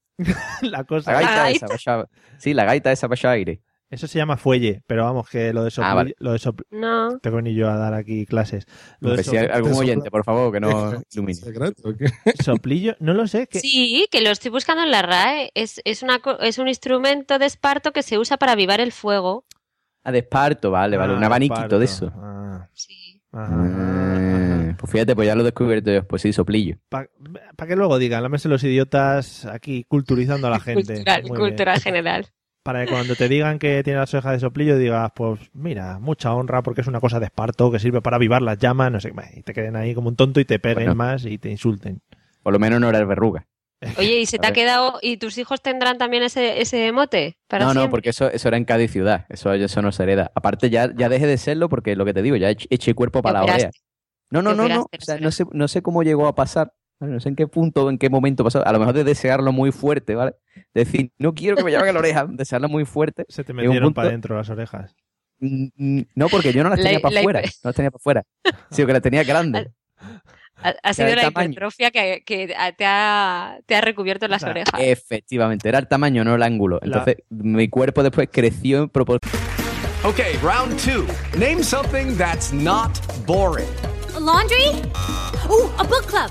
La cosa. La gaita, gaita. esa. echar- Sí, la gaita esa para echar aire. Eso se llama fuelle, pero vamos, que lo de soplillo. Ah, vale. lo de sopl- No. Tengo ni yo a dar aquí clases. Lo de si algún oyente, por favor, que no ilumine. Soplillo, no lo sé. Que... Sí, que lo estoy buscando en la RAE. Es, es, una, co- es un instrumento de esparto que se usa para avivar el fuego. Ah, de esparto, vale, vale. Ah, Un abaniquito parto. de eso. Ah, Sí. Ah, pues fíjate, pues ya lo he descubierto yo. Pues sí, soplillo. Para que luego digan, lámese los idiotas aquí culturizando a la gente. Cultural, Muy bien. cultura general. Para que cuando te digan que tiene las orejas de soplillo digas, pues mira, mucha honra porque es una cosa de esparto que sirve para avivar las llamas, no sé, qué, y te queden ahí como un tonto y te peguen Bueno. más y te insulten. Por lo menos no era el verruga. Oye, ¿y se te ha quedado, y tus hijos tendrán también ese, ese mote? Para No, no, porque eso, eso era en Cádiz ciudad. Eso, eso no se hereda. Aparte, ya, ya dejé de serlo porque lo que te digo, ya eché, eché cuerpo para la orea. No, no, no, no. operaste, O sea, no no sé, no sé cómo llegó a pasar. ¿Vale? No sé en qué punto, en qué momento pasó. A lo mejor de desearlo muy fuerte, ¿vale? Decir, no quiero que me llamen a la oreja. Desearlo muy fuerte. Se te metieron punto- para adentro las orejas. Mm, mm, No, porque yo no las La- tenía para afuera. hiper- No las tenía para afuera. Sino que las tenía grandes. Ha, ha sido el la hipertrofia que, que te, ha, te ha recubierto las O sea, orejas. Efectivamente, era el tamaño, no el ángulo. La- Entonces, mi cuerpo después creció en proporción. Okay, round two. Name something that's not boring. A laundry? Ooh, a book club.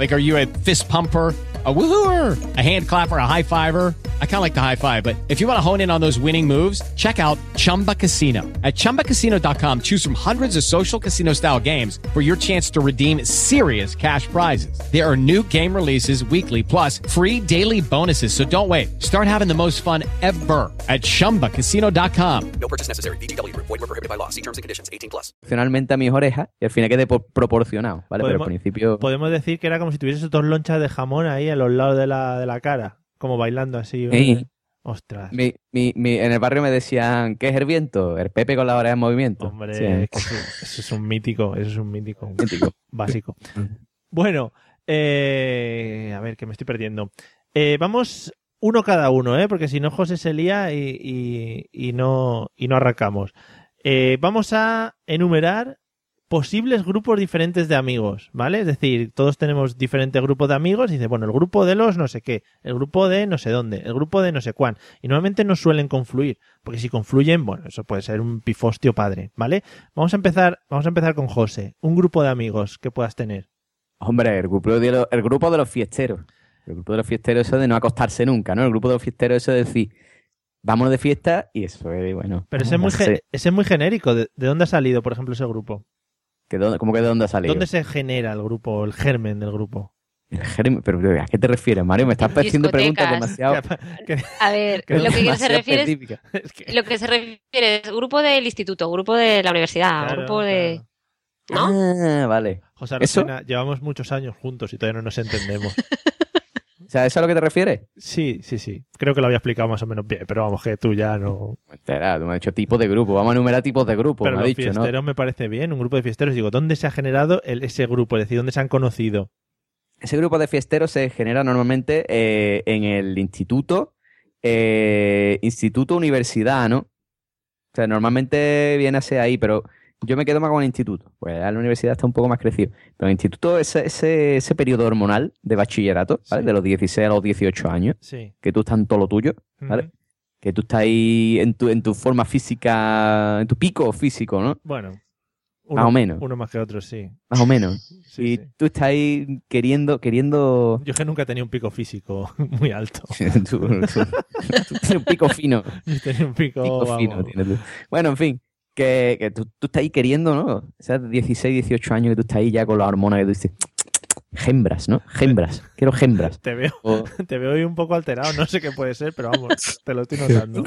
Like, are you a fist pumper? A woohooer, a hand clapper, a high fiver. I kind of like the high five, but if you want to hone in on those winning moves, check out Chumba Casino. At chumbacasino.com, choose from hundreds of social casino style games for your chance to redeem serious cash prizes. There are new game releases weekly, plus free daily bonuses. So don't wait. Start having the most fun ever at chumbacasino.com. No purchase necessary. VGW. Void where prohibited by law. See terms and conditions. 18 plus. proporcionalmente a mis orejas y al final quedé proporcionado, ¿vale? Pero al principio... Podemos decir que era como si tuvieses dos lonchas de jamón ahí a los lados de la, de la cara, como bailando así. Sí. Ostras. Mi, mi, mi- en el barrio me decían, ¿qué es el viento? El Pepe con la oreja en movimiento. Hombre, Sí. es que eso, eso es un mítico, eso es un mítico Mítico. básico. Bueno, eh, a ver, que me estoy perdiendo. Eh, vamos uno cada uno, ¿eh? porque si no José se lía y, y- y no, y no arrancamos. Eh, vamos a enumerar posibles grupos diferentes de amigos, ¿vale? Es decir, todos tenemos diferentes grupos de amigos y dice, bueno, el grupo de los no sé qué, el grupo de no sé dónde, el grupo de no sé cuán. Y normalmente no suelen confluir, porque si confluyen, bueno, eso puede ser un pifostio padre, ¿vale? Vamos a empezar, vamos a empezar con José, un grupo de amigos que puedas tener. Hombre, el grupo, de los, el grupo de los fiesteros. El grupo de los fiesteros eso de no acostarse nunca, ¿no? El grupo de los fiesteros eso de decir, vámonos de fiesta y eso es, bueno... Pero ese es muy, ese es muy genérico. ¿De, de dónde ha salido, por ejemplo, ese grupo? Que dónde- ¿Cómo que de dónde ha salido? ¿Dónde se genera el grupo, el germen del grupo? El germen- pero, pero, ¿a qué te refieres, Mario? Me estás haciendo preguntas demasiado... A ver, lo que se refiere es, específicas. es que- lo que se refiere es grupo del instituto, grupo de la universidad, claro, grupo de... claro. ¿No? Ah, vale. José ¿Eso? Arocena, llevamos muchos años juntos y todavía no nos entendemos. O sea, ¿eso es a lo que te refieres? Sí, sí, sí. Creo que lo había explicado más o menos bien, pero vamos, que tú ya no. Entera, tú me has dicho tipos de grupo. Vamos a enumerar tipos de grupo, pero me los dicho, ¿no? fiesteros me parece bien, un grupo de fiesteros. Digo, ¿dónde se ha generado el- ese grupo? Es decir, ¿dónde se han conocido? Ese grupo de fiesteros se genera normalmente eh, en el instituto, eh, instituto, universidad, ¿no? O sea, normalmente viene a ser ahí, pero yo me quedo más con el instituto. Pues la universidad está un poco más crecido. Pero el instituto, ese, ese, ese periodo hormonal de bachillerato, ¿vale? Sí. De los 16 a los 18 años, Sí. que tú estás en todo lo tuyo, ¿vale? Que tú estás ahí en tu, en tu forma física, en tu pico físico, ¿no? Bueno. Más o menos. Uno más que otro, sí. Más o menos. Sí, y sí. tú estás ahí queriendo, queriendo Yo es que nunca he tenido un pico físico muy alto. tú, tú- tú tienes un pico fino. Yo un pico, Pico vamos. fino tienes tú. Bueno, en fin, que, que tú, tú estás ahí queriendo, ¿no? O sea, 16, 18 años que tú estás ahí ya con las hormonas que tú dices, Gembras, ¿no? Gembras. Quiero gembras. Te veo, O- te veo hoy un poco alterado, no sé qué puede ser, pero vamos, te lo estoy notando.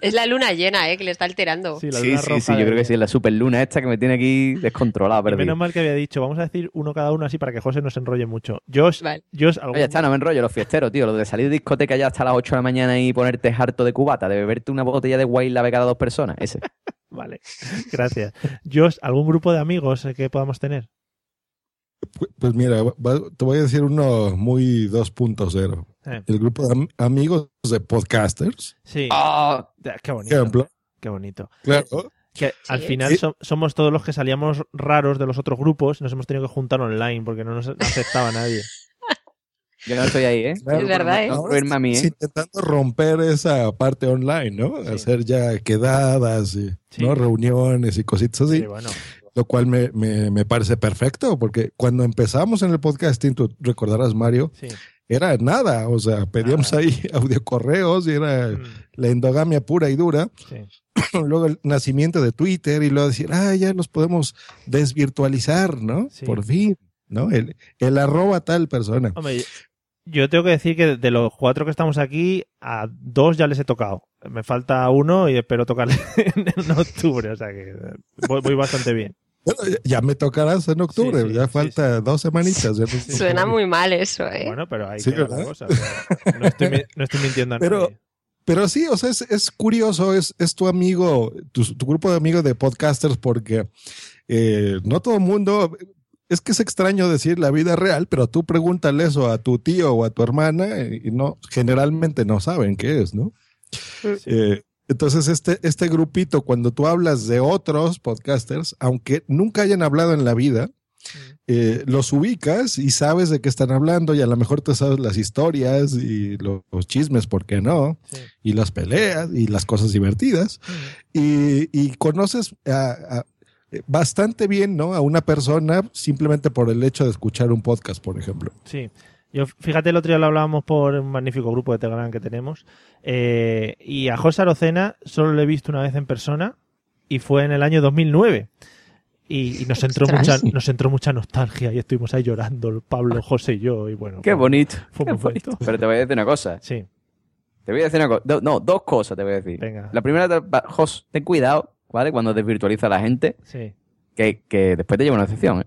Es la luna llena, ¿eh? Que le está alterando. Sí, la Sí, luna sí, roja sí, yo de- creo que sí, es la superluna esta que me tiene aquí perdido. Menos mal que había dicho, vamos a decir uno cada uno así para que José no se enrolle mucho. Josh, Vale. Josh, algún- Oye, está, no me enrollo, los fiesteros, tío. Lo de salir de discoteca ya hasta las 8 de la mañana y ponerte harto de cubata, de beberte una botella de Wild Lave cada dos personas. Ese. Vale, gracias. Josh, ¿algún grupo de amigos que podamos tener? Pu- Pues mira, va- te voy a decir uno muy 2.0. Eh, El grupo de am- amigos de podcasters, sí, ¡Oh! Qué bonito. ejemplo. Qué bonito. Claro. Que al Sí. final Sí. so- somos todos los que salíamos raros de los otros grupos y nos hemos tenido que juntar online porque no nos no aceptaba nadie. Yo no estoy ahí, ¿eh? Claro, Es verdad, ¿eh? No incluirme a mí, ¿eh? intentando romper esa parte online, ¿no? Sí. Hacer ya quedadas y Sí. ¿no? reuniones y cositas así. Sí, bueno. Lo cual me, me, me parece perfecto, porque cuando empezamos en el podcasting, tú recordarás, Mario, Sí. era nada. O sea, pedíamos Nada. ahí audiocorreos y era Mm, la endogamia pura y dura. sí. luego el nacimiento de Twitter y luego decir, ah, ya nos podemos desvirtualizar, ¿no? Sí. Por fin, ¿no? El, el arroba tal persona. Hombre, yo tengo que decir que de los cuatro que estamos aquí, a dos ya les he tocado. Me falta uno y espero tocarle en octubre, o sea que eh, voy, voy bastante bien. Bueno, ya- me tocarás en octubre, Sí, sí, ya sí, falta dos semanitas. ya no- Suena muy mal eso, ¿eh? Bueno, pero la ¿verdad? cosa. no, estoy, mi- no estoy mintiendo a Pero- nadie. Pero sí, o sea, es, es curioso, es, es tu amigo, tu, tu grupo de amigos de podcasters, porque eh, no todo el mundo, es que es extraño decir la vida real, pero tú pregúntale eso a tu tío o a tu hermana y no, generalmente no saben qué es, ¿no? Eh, entonces, este, este grupito, cuando tú hablas de otros podcasters, aunque nunca hayan hablado en la vida, eh, los ubicas y sabes de qué están hablando y a lo mejor te sabes las historias y lo- los chismes, ¿por qué no? Sí. Y las peleas y las cosas divertidas. Y, y conoces a- a- bastante bien, ¿no? A una persona simplemente por el hecho de escuchar un podcast, por ejemplo. Sí. Yo, fíjate, el otro día lo hablábamos por un magnífico grupo de Telegram que tenemos. eh, y a José Arocena solo lo he visto una vez en persona y fue en el año 2009. Y, y nos entró mucha, nos entró mucha nostalgia y estuvimos ahí llorando, Pablo, José y yo. Y bueno, Qué bonito. Fue qué muy bonito. Pero te voy a decir una cosa. Sí, Te voy a decir una cosa. No, dos cosas te voy a decir. Venga. La primera, Jos, ten cuidado, ¿vale? Cuando desvirtualiza a la gente, sí, que, que después te lleva una excepción, ¿eh?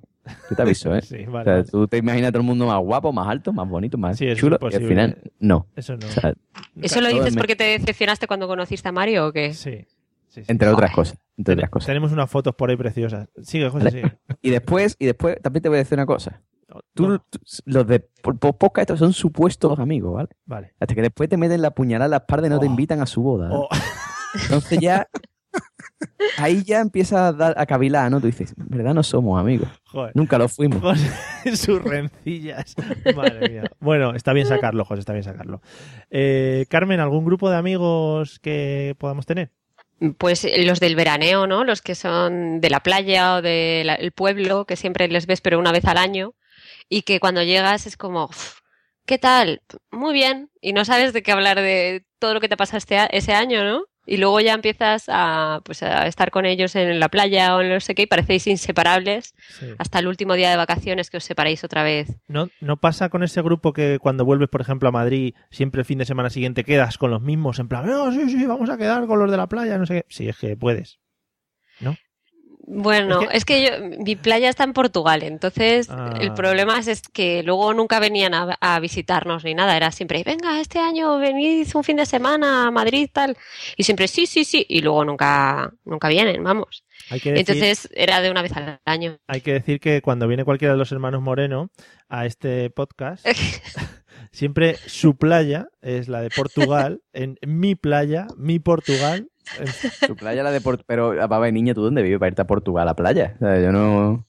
Yo te aviso, ¿eh? sí, O vale. sea, vale. tú te imaginas a todo el mundo más guapo, más alto, más bonito, más Sí, chulo, y al final, no. Eso no. O sea, ¿Eso lo dices porque te decepcionaste cuando conociste a Mario o qué? Sí, sí, sí. entre otras cosas. Entre otras cosas. Tenemos unas fotos por ahí preciosas. Sigue, José, Vale. sigue. Y después, y después también te voy a decir una cosa. Tú, No, tú- los de po- po- podcast estos son supuestos amigos, ¿vale? Vale. Hasta que después te meten la puñalada en la espalda y no te Oh. invitan a su boda. ¿no? Oh, Entonces ya. Ahí ya empieza a, dar, a cavilar, ¿no? Tú dices, en verdad no somos amigos. joder. Nunca lo fuimos. José, sus rencillas. Madre mía. Bueno, está bien sacarlo, José, está bien sacarlo. Eh, Carmen, ¿algún grupo de amigos que podamos tener? Pues eh, los del veraneo, ¿no? Los que son de la playa o del pueblo, que siempre les ves pero una vez al año y que cuando llegas es como, "Uf, ¿qué tal? Muy bien. Y no sabes de qué hablar de todo lo que te pasa este a- ese año, ¿no? Y luego ya empiezas a, pues, a estar con ellos en la playa o en no sé qué y parecéis inseparables Sí. hasta el último día de vacaciones que os separáis otra vez. ¿No, ¿No pasa con ese grupo que cuando vuelves, por ejemplo, a Madrid, siempre el fin de semana siguiente quedas con los mismos? En plan, no, sí, sí, vamos a quedar con los de la playa, no sé qué. Sí, es que puedes. Bueno, Es es que, yo, mi playa está en Portugal, entonces Ah. el problema es, es que luego nunca venían a, a visitarnos ni nada, era siempre, venga, este año venid un fin de semana a Madrid, tal, y siempre, sí, sí, sí, y luego nunca, nunca vienen, vamos. Hay que decir, Entonces era de una vez al año. hay que, decir que cuando viene cualquiera de los hermanos Moreno a este podcast, siempre su playa es la de Portugal, en mi playa, mi Portugal. En- Tu playa la de Portugal. Pero, a ver, niña, ¿tú dónde vives para irte a Portugal a la playa? O sea, yo no.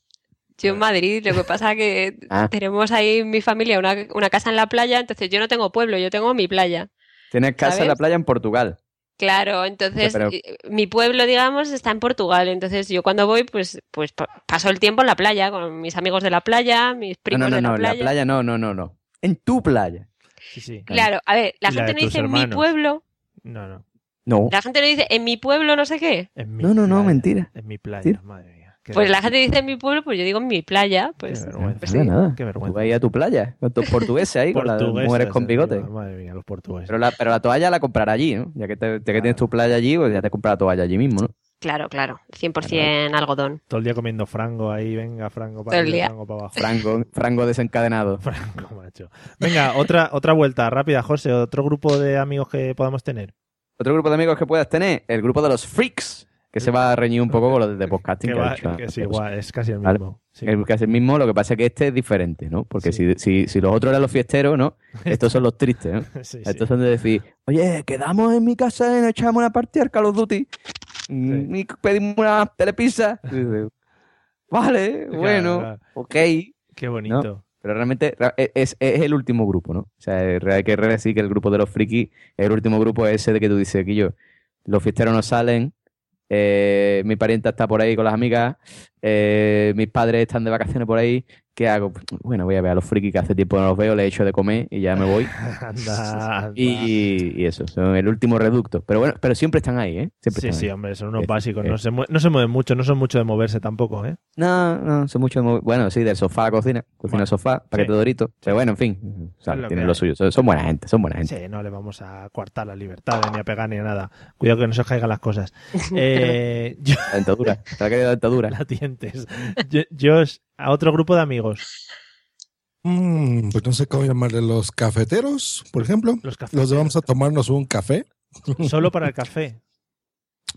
Yo en Madrid, lo que pasa que Ah. tenemos ahí mi familia una, una casa en la playa, entonces yo no tengo pueblo, yo tengo mi playa. Tienes casa en la playa en Portugal. Claro, entonces pero- eh, mi pueblo, digamos, está en Portugal. Entonces yo cuando voy, pues, pues pa- paso el tiempo en la playa, con mis amigos de la playa, mis primos no, no, de no, la en la playa. playa no, no, no, no. En tu playa. Sí, sí. Claro, a ver, la la gente de no dice en mi pueblo, No, no. No. la gente no dice en mi pueblo no sé qué. En mi No, no, no, mentira. En mi playa, madre mía. Qué Pues la gente dice en mi pueblo, pues yo digo en mi playa. Pues Qué vergüenza. pues sí. nada. Qué Tú vergüenza. vas ahí a tu playa, con tus portugueses ahí, con las mujeres con bigote. Madre mía, los portugueses. Pero la, pero la toalla la comprará allí, ¿no? Ya que, te- ya que tienes tu playa allí, pues ya te compras la toalla allí mismo, ¿no? Claro, claro. 100% algodón. Todo el día comiendo frango ahí, venga, frango para Todo el arriba, día. frango para abajo. Frango, frango desencadenado. Franco, macho. Venga, otra, otra vuelta rápida, José. Otro grupo de amigos que podamos tener. Otro grupo de amigos que puedas tener, el grupo de los freaks, que se va a reñir un poco con los de podcasting. Que que va- que es igual, es casi el mismo. Sí. Es el mismo, lo que pasa es que este es diferente, ¿no? Porque Sí. si, si, si los otros eran los fiesteros, ¿no? Estos son los tristes, ¿no? Sí. Estos son de decir, oye, quedamos en mi casa y nos echamos una partida al Call of Duty mm, y pedimos una telepizza. Vale, Claro, bueno, claro. ok. Qué bonito. Pero realmente e, es, es el último grupo, ¿no? O sea, real- hay que decir que el grupo de los frikis es el último grupo ese de que tú dices, que yo, los fiesteros no salen, eh, mi parienta está por ahí con las amigas, eh, mis padres están de vacaciones por ahí, ¿qué hago? Bueno, voy a ver a los frikis que hace tiempo no los veo, les echo de comer y ya me voy. Anda, anda. y, y eso, son el último reducto. Pero bueno, pero siempre están ahí, ¿eh? Siempre Sí, sí, ahí. hombre, son unos Es- básicos. es- No se, no se mueven mucho, no son mucho de moverse tampoco, ¿eh? No, no, son mucho de mover- Bueno, sí, del sofá a la cocina, cocina al sofá, paquete Sí. de doritos. Pero bueno, en fin, o sea, Es lo tienen lo suyo. Son, son buena gente, son buena gente. Sí, no le vamos a coartar las libertades, ni a pegar, ni a nada. Cuidado que no se os caigan las cosas. Eh, yo, La dentadura, ha caído la dentadura. la Yo, a otro grupo de amigos. Mm, pues no sé cómo llamarle los cafeteros, por ejemplo. Los Los cafés. de vamos a tomarnos un café. Solo para el café.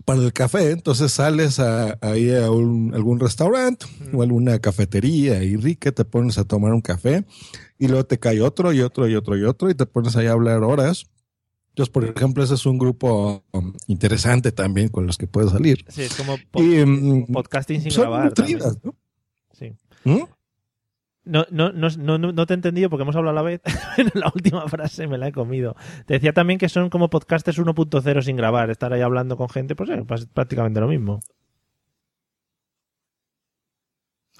Para el café, entonces sales a, ahí a un- algún restaurante o alguna cafetería y rica, te pones a tomar un café y luego te cae otro y otro y otro y otro y te pones ahí a hablar horas. Entonces, por ejemplo, ese es un grupo interesante también con los que puedes salir. Sí, es como Y, mm, podcasting sin son grabar. nutridas, ¿no? Sí. ¿Mm? No, no, no, no, te he entendido porque hemos hablado a la vez, la última frase me la he comido. Te decía también que son como podcasters 1.0 sin grabar, estar ahí hablando con gente, pues eh, pues prácticamente lo mismo.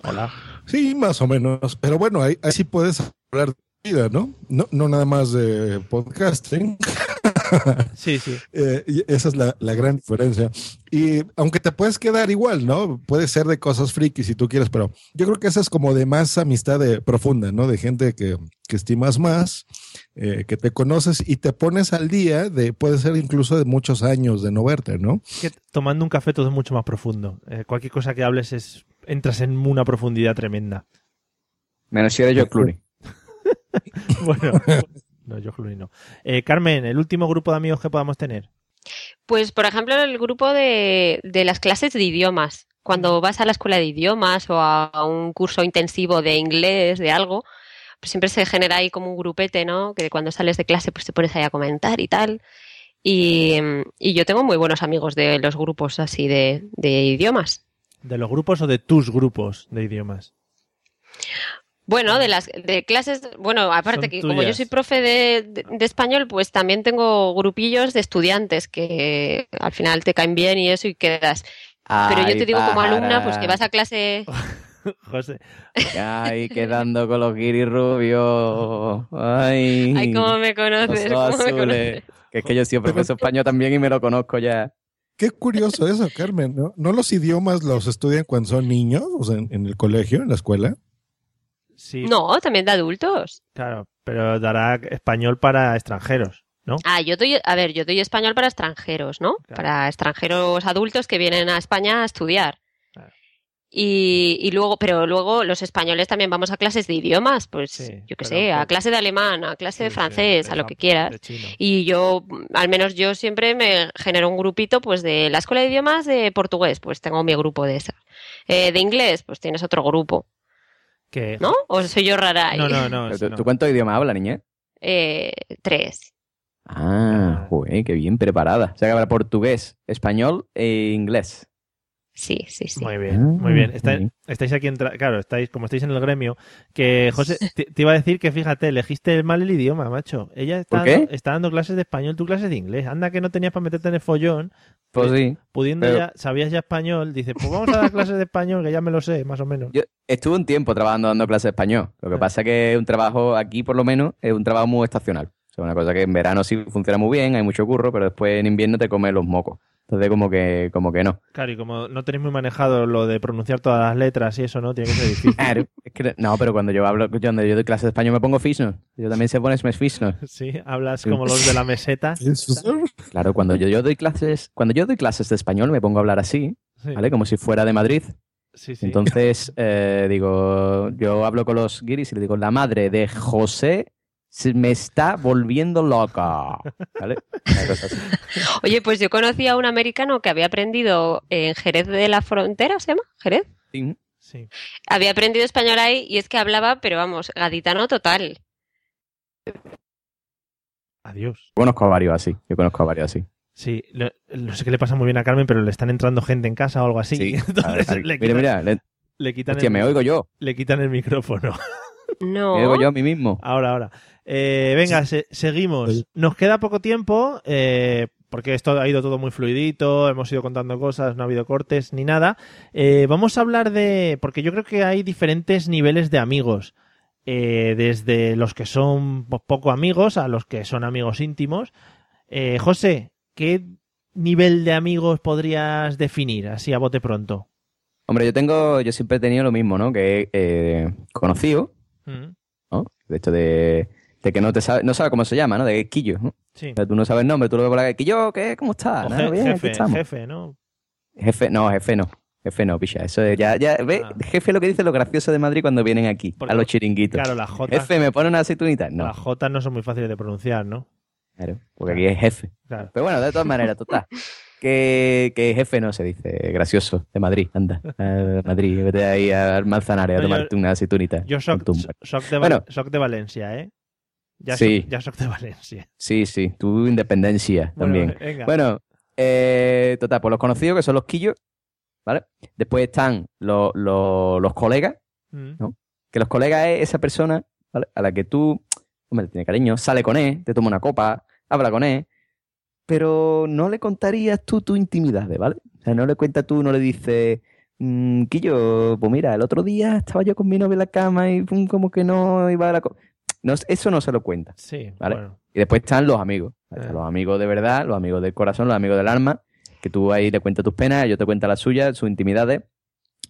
Hola. Sí, más o menos. Pero bueno, ahí, ahí sí puedes hablar de vida, ¿no? No, no nada más de podcasting. Sí, sí. Eh, y esa es la, la gran diferencia. Y aunque te puedes quedar igual, ¿no? Puede ser de cosas frikis si tú quieres, pero yo creo que esa es como de más amistad de, profunda, ¿no? De gente que, que estimas más, eh, que te conoces y te pones al día de, puede ser incluso de muchos años de no verte, ¿no? Que tomando un café todo es mucho más profundo. Eh, cualquier cosa que hables es entras en una profundidad tremenda. Menos si eres George Clooney. Bueno, no, yo Clooney no. Eh, Carmen, el último grupo de amigos que podamos tener. Pues, por ejemplo, el grupo de, de las clases de idiomas. Cuando vas a la escuela de idiomas o a un curso intensivo de inglés, de algo, pues siempre se genera ahí como un grupete, ¿no? Que cuando sales de clase pues te pones ahí a comentar y tal. Y, y yo tengo muy buenos amigos de los grupos así de, de idiomas. ¿De los grupos o de tus grupos de idiomas? Bueno, de las de clases, bueno, aparte Son que como yo soy profe de, de- de español, pues también tengo grupillos de estudiantes que al final te caen bien y eso y quedas. Pero yo te digo como alumna, pues que vas a clase... José. Ay, quedando con los guiris rubios. Ay. Ay, cómo me conoces, Los cómo me conoces. Que es que yo soy profesor español también y me lo conozco ya. Qué curioso eso, Carmen, ¿no? ¿No los idiomas los estudian cuando son niños, o sea, en, en el colegio, en la escuela? Sí, No, también de adultos. claro, pero dará español para extranjeros, ¿no? Ah, yo doy, a ver, yo doy español para extranjeros, ¿no? Claro. Para extranjeros adultos que vienen a España a estudiar. Claro. Y, y luego, pero luego los españoles también vamos a clases de idiomas, pues Sí, yo qué sé, a clase de alemán, a clase de sí, francés, de a lo que quieras. Y yo, al menos yo siempre me genero un grupito, pues de la escuela de idiomas de portugués, pues tengo mi grupo de eso. Eh, de inglés, pues tienes otro grupo, Que- ¿no? ¿O soy yo rara? ahí? No, no, no. Pero eso ¿Tú, no. tú cuántos idiomas hablas, niña? Eh, tres. Ah, joder, qué bien preparada. O sea que habla portugués, español e inglés. Sí, sí, sí. Muy bien, muy bien. Está- bien. estáis aquí, entra- claro, estáis como estáis en el gremio. Que José, te, te iba a decir que fíjate, elegiste mal el idioma, macho. Ella está, ¿Por qué? Dando, está dando clases de español, tú clases de inglés. Anda que no tenías para meterte en el follón, Pues sí. pudiendo Pero- ya, sabías ya español. Dices, pues vamos a dar clases de español, que ya me lo sé, más o menos. Yo estuve un tiempo trabajando dando clases de español. Lo que Ah. pasa es que es un trabajo aquí, por lo menos, es un trabajo muy estacional. O sea, una cosa que en verano sí funciona muy bien, hay mucho curro, pero después en invierno te come los mocos. Entonces como que, como que no. Claro, y como no tenéis muy manejado lo de pronunciar todas las letras y eso, ¿no? Tiene que ser difícil. Claro, es que- no, pero cuando yo hablo, yo, cuando yo doy clases de español me pongo fisno. Yo también sé ponerme fisno. Sí, hablas como los de la meseta. Claro, cuando yo, yo doy clases, cuando yo doy clases de español me pongo a hablar así, Sí. ¿vale? Como si fuera de Madrid. Sí, sí. Entonces, eh, digo, yo hablo con los guiris y le digo, la madre de José se me está volviendo loca. ¿Vale? Una cosa así. Oye, pues yo conocí a un americano que había aprendido en Jerez de la Frontera, ¿se llama? ¿Jerez? Sí. Sí. Había aprendido español ahí y es que hablaba, pero vamos, gaditano total. Adiós. Conozco a varios así, yo conozco a varios así. Sí, lo- no sé qué le pasa muy bien a Carmen, pero le están entrando gente en casa o algo así. Sí, Entonces a ver, le mira, quitan, mira, le- le quitan hostia, el, me oigo yo, le quitan el micrófono. No. me yo a mí mismo. Ahora, ahora. Eh, venga, se- seguimos. Nos queda poco tiempo, eh, porque esto ha ido todo muy fluidito, hemos ido contando cosas, no ha habido cortes ni nada. Eh, vamos a hablar de. Porque yo creo que hay diferentes niveles de amigos. Eh, desde los que son po- poco amigos a los que son amigos íntimos. Eh, José, ¿qué nivel de amigos podrías definir así a bote pronto? Hombre, yo tengo, yo siempre he tenido lo mismo, ¿no? Que eh, conocido, Mm, ¿no? De esto de, de que no te sabe, no sabe cómo se llama, ¿no? De quillo, ¿no? Sí. O sea, tú no sabes el nombre, tú lo ves por la calle, quillo, ¿qué? ¿Cómo estás? O Nada, je- bien, aquí jefe, estamos. jefe, ¿no? Jefe, no, jefe no. Jefe no, picha. Eso es- ya, ya, ve, Ah. jefe es lo que dice lo gracioso de Madrid cuando vienen aquí, Porque- a los chiringuitos. Claro, las J. Jefe, ¿me pone una aceitunita? No, Las J no son muy fáciles de pronunciar, ¿no? claro, porque aquí es jefe. Claro. Pero bueno, de todas maneras, total. Que, que jefe no se dice gracioso de Madrid, anda. A Madrid, vete ahí al Manzanares a No, yo- tomarte una aceitunita. Yo shock de, Bueno. de Valencia, ¿eh? Ya, Sí. ya shock de Valencia. Sí, sí, tu independencia Bueno, también. venga. Bueno, eh, total, pues los conocidos que son los quillos, ¿vale? Después están los, los, los colegas, Mm. ¿no? Que los colegas es esa persona, ¿vale? A la que tú, hombre, le tiene cariño, sale con él, te toma una copa, habla con él, pero no le contarías tú tu intimidad, ¿vale? O sea, no le cuentas tú, no le dices, mm, Quillo, pues mira, el otro día estaba yo con mi novia en la cama y pum, como que no iba a la... co-". No, eso no se lo cuenta. Sí, ¿Vale? bueno. Y después están los amigos. Eh. Los amigos de verdad, los amigos del corazón, los amigos del alma, que tú ahí le cuentas tus penas, yo te cuento las suyas, sus intimidades.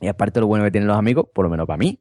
Y aparte lo bueno que tienen los amigos, por lo menos para mí,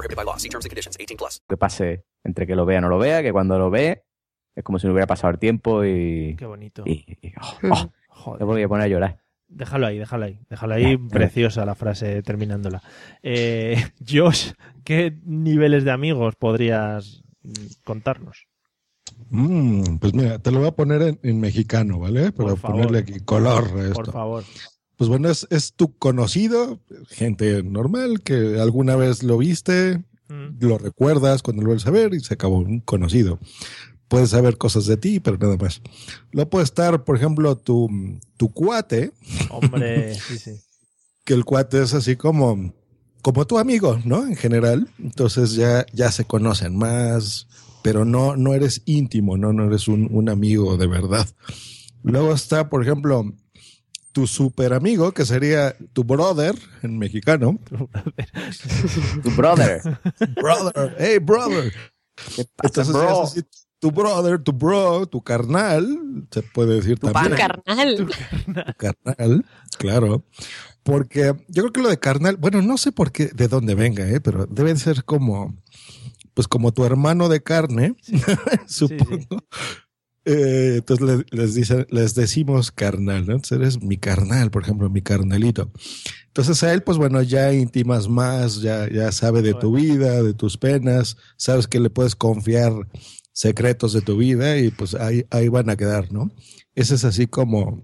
prohibited by law. See terms and conditions. 18 plus. que pase entre que lo vea o no lo vea, que cuando lo ve es como si no hubiera pasado el tiempo y... Qué bonito. y- y- oh, oh, Joder. me voy a poner a llorar. Déjalo ahí, déjalo ahí. Déjalo ahí, preciosa la frase terminándola. Eh, Josh, ¿qué niveles de amigos podrías mm, contarnos? Mm, pues mira, te lo voy a poner en, en mexicano, ¿vale? Para ponerle aquí color a Por esto. favor. Pues bueno, es, es tu conocido, gente normal, que alguna vez lo viste, Mm. lo recuerdas cuando lo vuelves a ver y se acabó un conocido. Puedes saber cosas de ti, pero nada más. Lo puede estar, por ejemplo, tu, tu cuate, Hombre, sí, sí. que el cuate es así como, como tu amigo, ¿no? En general. Entonces ya, ya se conocen más, pero no, no eres íntimo, ¿no? No eres un, un amigo de verdad. Luego está, por ejemplo, tu super amigo, que sería tu brother en mexicano. Tu brother. brother, hey brother. ¿Qué pasa, Entonces bro? así, tu brother, tu bro, tu carnal, se puede decir Tu también. Carnal. Tu carnal, claro. Porque yo creo que lo de carnal, bueno, no sé por qué, de dónde venga, ¿eh? pero deben ser como, pues como tu hermano de carne, supongo. Eh, entonces le- les, dicen, les decimos carnal, ¿no? Entonces eres mi carnal, por ejemplo, mi carnalito. Entonces a él, pues bueno, ya intimas más, ya, ya sabe de tu vida, de tus penas, sabes que le puedes confiar secretos de tu vida y pues ahí, ahí van a quedar, ¿no? Ese es así como,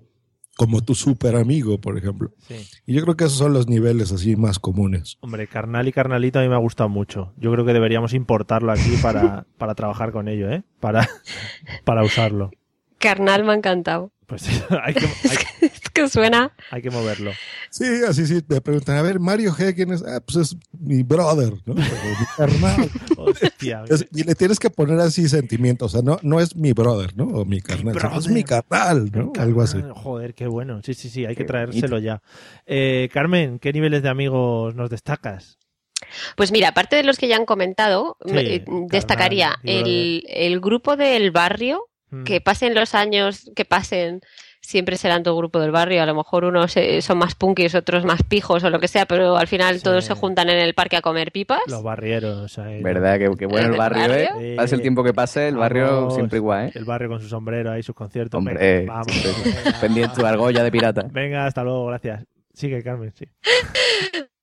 como tu super amigo, por ejemplo. Sí. Y yo creo que esos son los niveles así más comunes. Hombre, carnal y carnalito a mí me ha gustado mucho. Yo creo que deberíamos importarlo aquí para, para trabajar con ello, ¿eh? Para, para usarlo. Carnal me ha encantado. Pues hay que, hay, Es que suena. hay que moverlo. Sí, así sí, te preguntan, a ver, Mario G, ¿quién es? Ah, pues es mi brother, ¿no? O mi carnal. Hostia. Es- y le tienes que poner así sentimientos, o sea, no, no es mi brother, ¿no? O mi carnal, sino es mi carnal, ¿no? Algo así. Joder, qué bueno. Sí, sí, sí, hay que traérselo ya. Eh, Carmen, ¿qué niveles de amigos nos destacas? Pues mira, aparte de los que ya han comentado, Sí, eh, destacaría carnal el, el grupo del barrio, Mm. que pasen los años que pasen, siempre serán tu grupo del barrio. A lo mejor unos eh, son más punkis, otros más pijos o lo que sea, pero al final Sí. todos se juntan en el parque a comer pipas. Los barrieros. ahí, ¿no? ¿Verdad? Que, que bueno el ¿El barrio, ¿eh? Pase el tiempo que pase, el barrio Vamos. siempre igual, ¿eh? El barrio con su sombrero ahí, sus conciertos. Hombre, Venga, eh, vamos. venga. pendiente tu argolla de pirata. Venga, hasta luego, gracias. Sigue, Carmen, sí.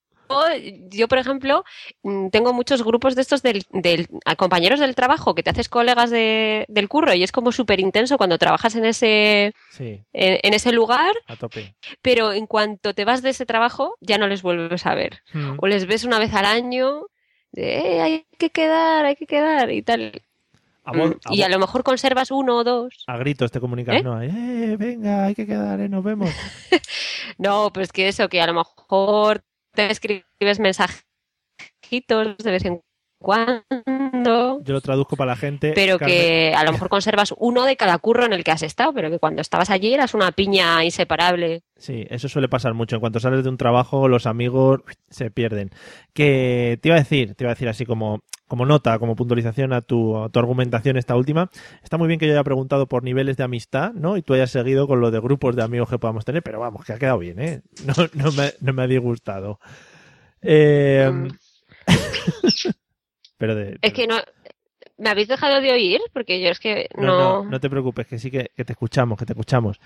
Yo, por ejemplo, mm, tengo muchos grupos de estos del, del- a compañeros del trabajo que te haces colegas de- del curro y es como súper intenso cuando trabajas en ese, Sí, en, en ese lugar, a tope. pero en cuanto te vas de ese trabajo ya no les vuelves a ver. Mm. O les ves una vez al año, de, "Eh, hay que quedar, hay que quedar y tal. A, Mm, a y a lo mejor conservas uno o dos. a gritos te comunicas, ¿Eh? ¿no? Eh, venga, hay que quedar, eh, nos vemos. No, pues que eso, que a lo mejor te escribes mensajitos de vez en cuando. Yo lo traduzco para la gente. pero Carmen. que a lo mejor conservas uno de cada curro en el que has estado, pero que cuando estabas allí eras una piña inseparable. Sí, eso suele pasar mucho. En cuanto sales de un trabajo, los amigos se pierden. Que te iba a decir, te iba a decir así como, como nota, como puntualización a tu, a tu argumentación esta última. Está muy bien que yo haya preguntado por niveles de amistad, ¿no? Y tú hayas seguido con lo de grupos de amigos que podamos tener, pero vamos, que ha quedado bien, ¿eh? No, no, me, no me ha disgustado. Eh, Mm. pero de, Es que no. ¿Me habéis dejado de oír? Porque yo es que No, no. no, no te preocupes, que sí que, que te escuchamos, que te escuchamos.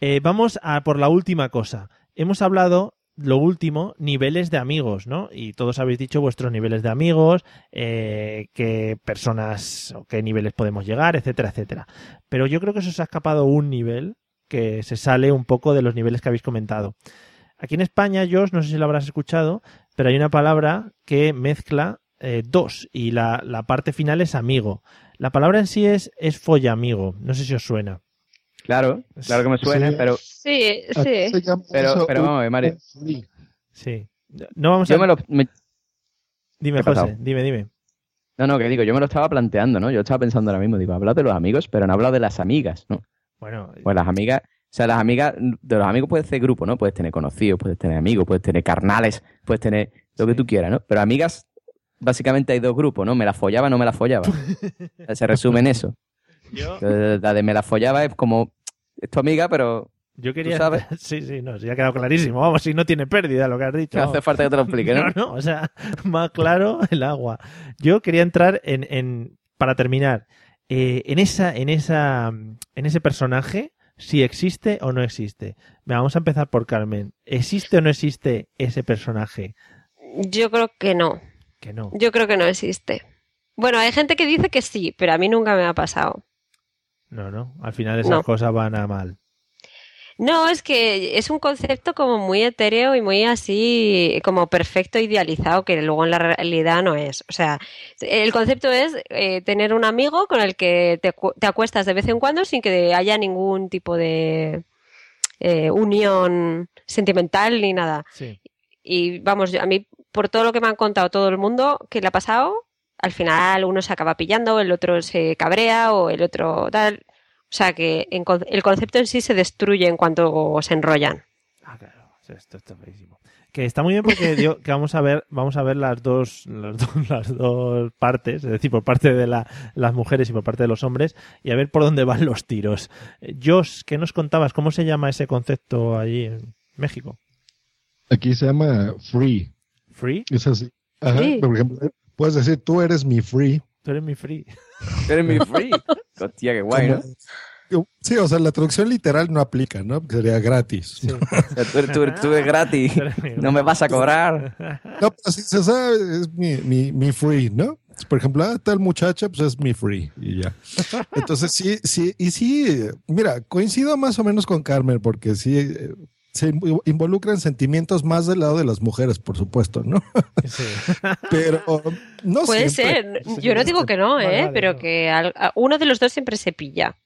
Eh, vamos a por la última cosa. Hemos hablado, lo último, niveles de amigos, ¿no? Y todos habéis dicho vuestros niveles de amigos, eh, qué personas o qué niveles podemos llegar, etcétera, etcétera. Pero yo creo que eso se ha escapado un nivel que se sale un poco de los niveles que habéis comentado. Aquí en España, Josh, no sé si lo habrás escuchado, pero hay una palabra que mezcla eh, dos y la, la parte final es amigo. La palabra en sí es, es follamigo. No sé si os suena. Claro, claro que me suena, Sí. pero, Sí, sí. pero, pero vamos a ver, Mario. Sí. No vamos a... Yo me lo, me- Dime, ¿Qué ha José. pasado? Dime, dime. no, no, que digo, yo me lo estaba planteando, ¿no? Yo estaba pensando ahora mismo, digo, habla de los amigos, pero no habla de las amigas, ¿no? Bueno, Pues las amigas, o sea, las amigas, de los amigos puedes ser grupo, ¿no? Puedes tener conocidos, puedes tener amigos, puedes tener carnales, puedes tener lo que tú quieras, ¿no? Pero amigas, básicamente hay dos grupos, ¿no? Me la follaba, no me la follaba. Se resume en eso. Yo, La de me la follaba es como, es tu amiga, pero yo quería... ¿Tú sabes? Sí, sí, no, sí, ha quedado clarísimo. Vamos, si no tiene pérdida lo que has dicho. no hace falta que te lo explique, ¿no? No, no, o sea, más claro el agua. Yo quería entrar en, en para terminar, eh, en esa, en esa, en ese personaje, si existe o no existe. Vamos a empezar por Carmen. ¿Existe o no existe ese personaje? Yo creo que no. Que no. Yo creo que no existe. Bueno, hay gente que dice que sí, pero a mí nunca me ha pasado. No, no. Al final esas No. cosas van a mal. No, es que es un concepto como muy etéreo y muy así, como perfecto idealizado, que luego en la realidad no es. O sea, el concepto es eh, tener un amigo con el que te, te acuestas de vez en cuando sin que haya ningún tipo de eh, unión sentimental ni nada. Sí. Y vamos, a mí, por todo lo que me han contado todo el mundo que le ha pasado, al final uno se acaba pillando, el otro se cabrea o el otro tal. O sea que en el concepto en sí se destruye en cuanto se enrollan. Ah, claro. Esto está feísimo. Que está muy bien porque digo que vamos a ver, vamos a ver las dos, las dos, las dos partes, es decir, por parte de la- las mujeres y por parte de los hombres, y a ver por dónde van los tiros. Josh, ¿qué nos contabas? ¿Cómo se llama ese concepto allí en México? Aquí se llama free. ¿Free? Es así. Ajá, Free. Por ejemplo, puedes decir, tú eres mi free. Tú eres mi free. Tú eres mi free. Hostia, qué guay, ¿no? Sí, o sea, la traducción literal no aplica, ¿no? Porque sería gratis. Sí. Tú, eres- tú eres- tú eres gratis. No me vas a cobrar. No, pero si se sabe, es mi, mi, mi free, ¿no? Por ejemplo, ah, tal muchacha, pues es mi free y ya. Entonces, sí, sí, y sí, mira, coincido más o menos con Carmen, porque sí, eh, se invo- involucran sentimientos más del lado de las mujeres, por supuesto, ¿no? Sí. Pero no Puede siempre. ser. Yo no digo que no, ¿eh? vale, pero no. que a- uno de los dos siempre se pilla.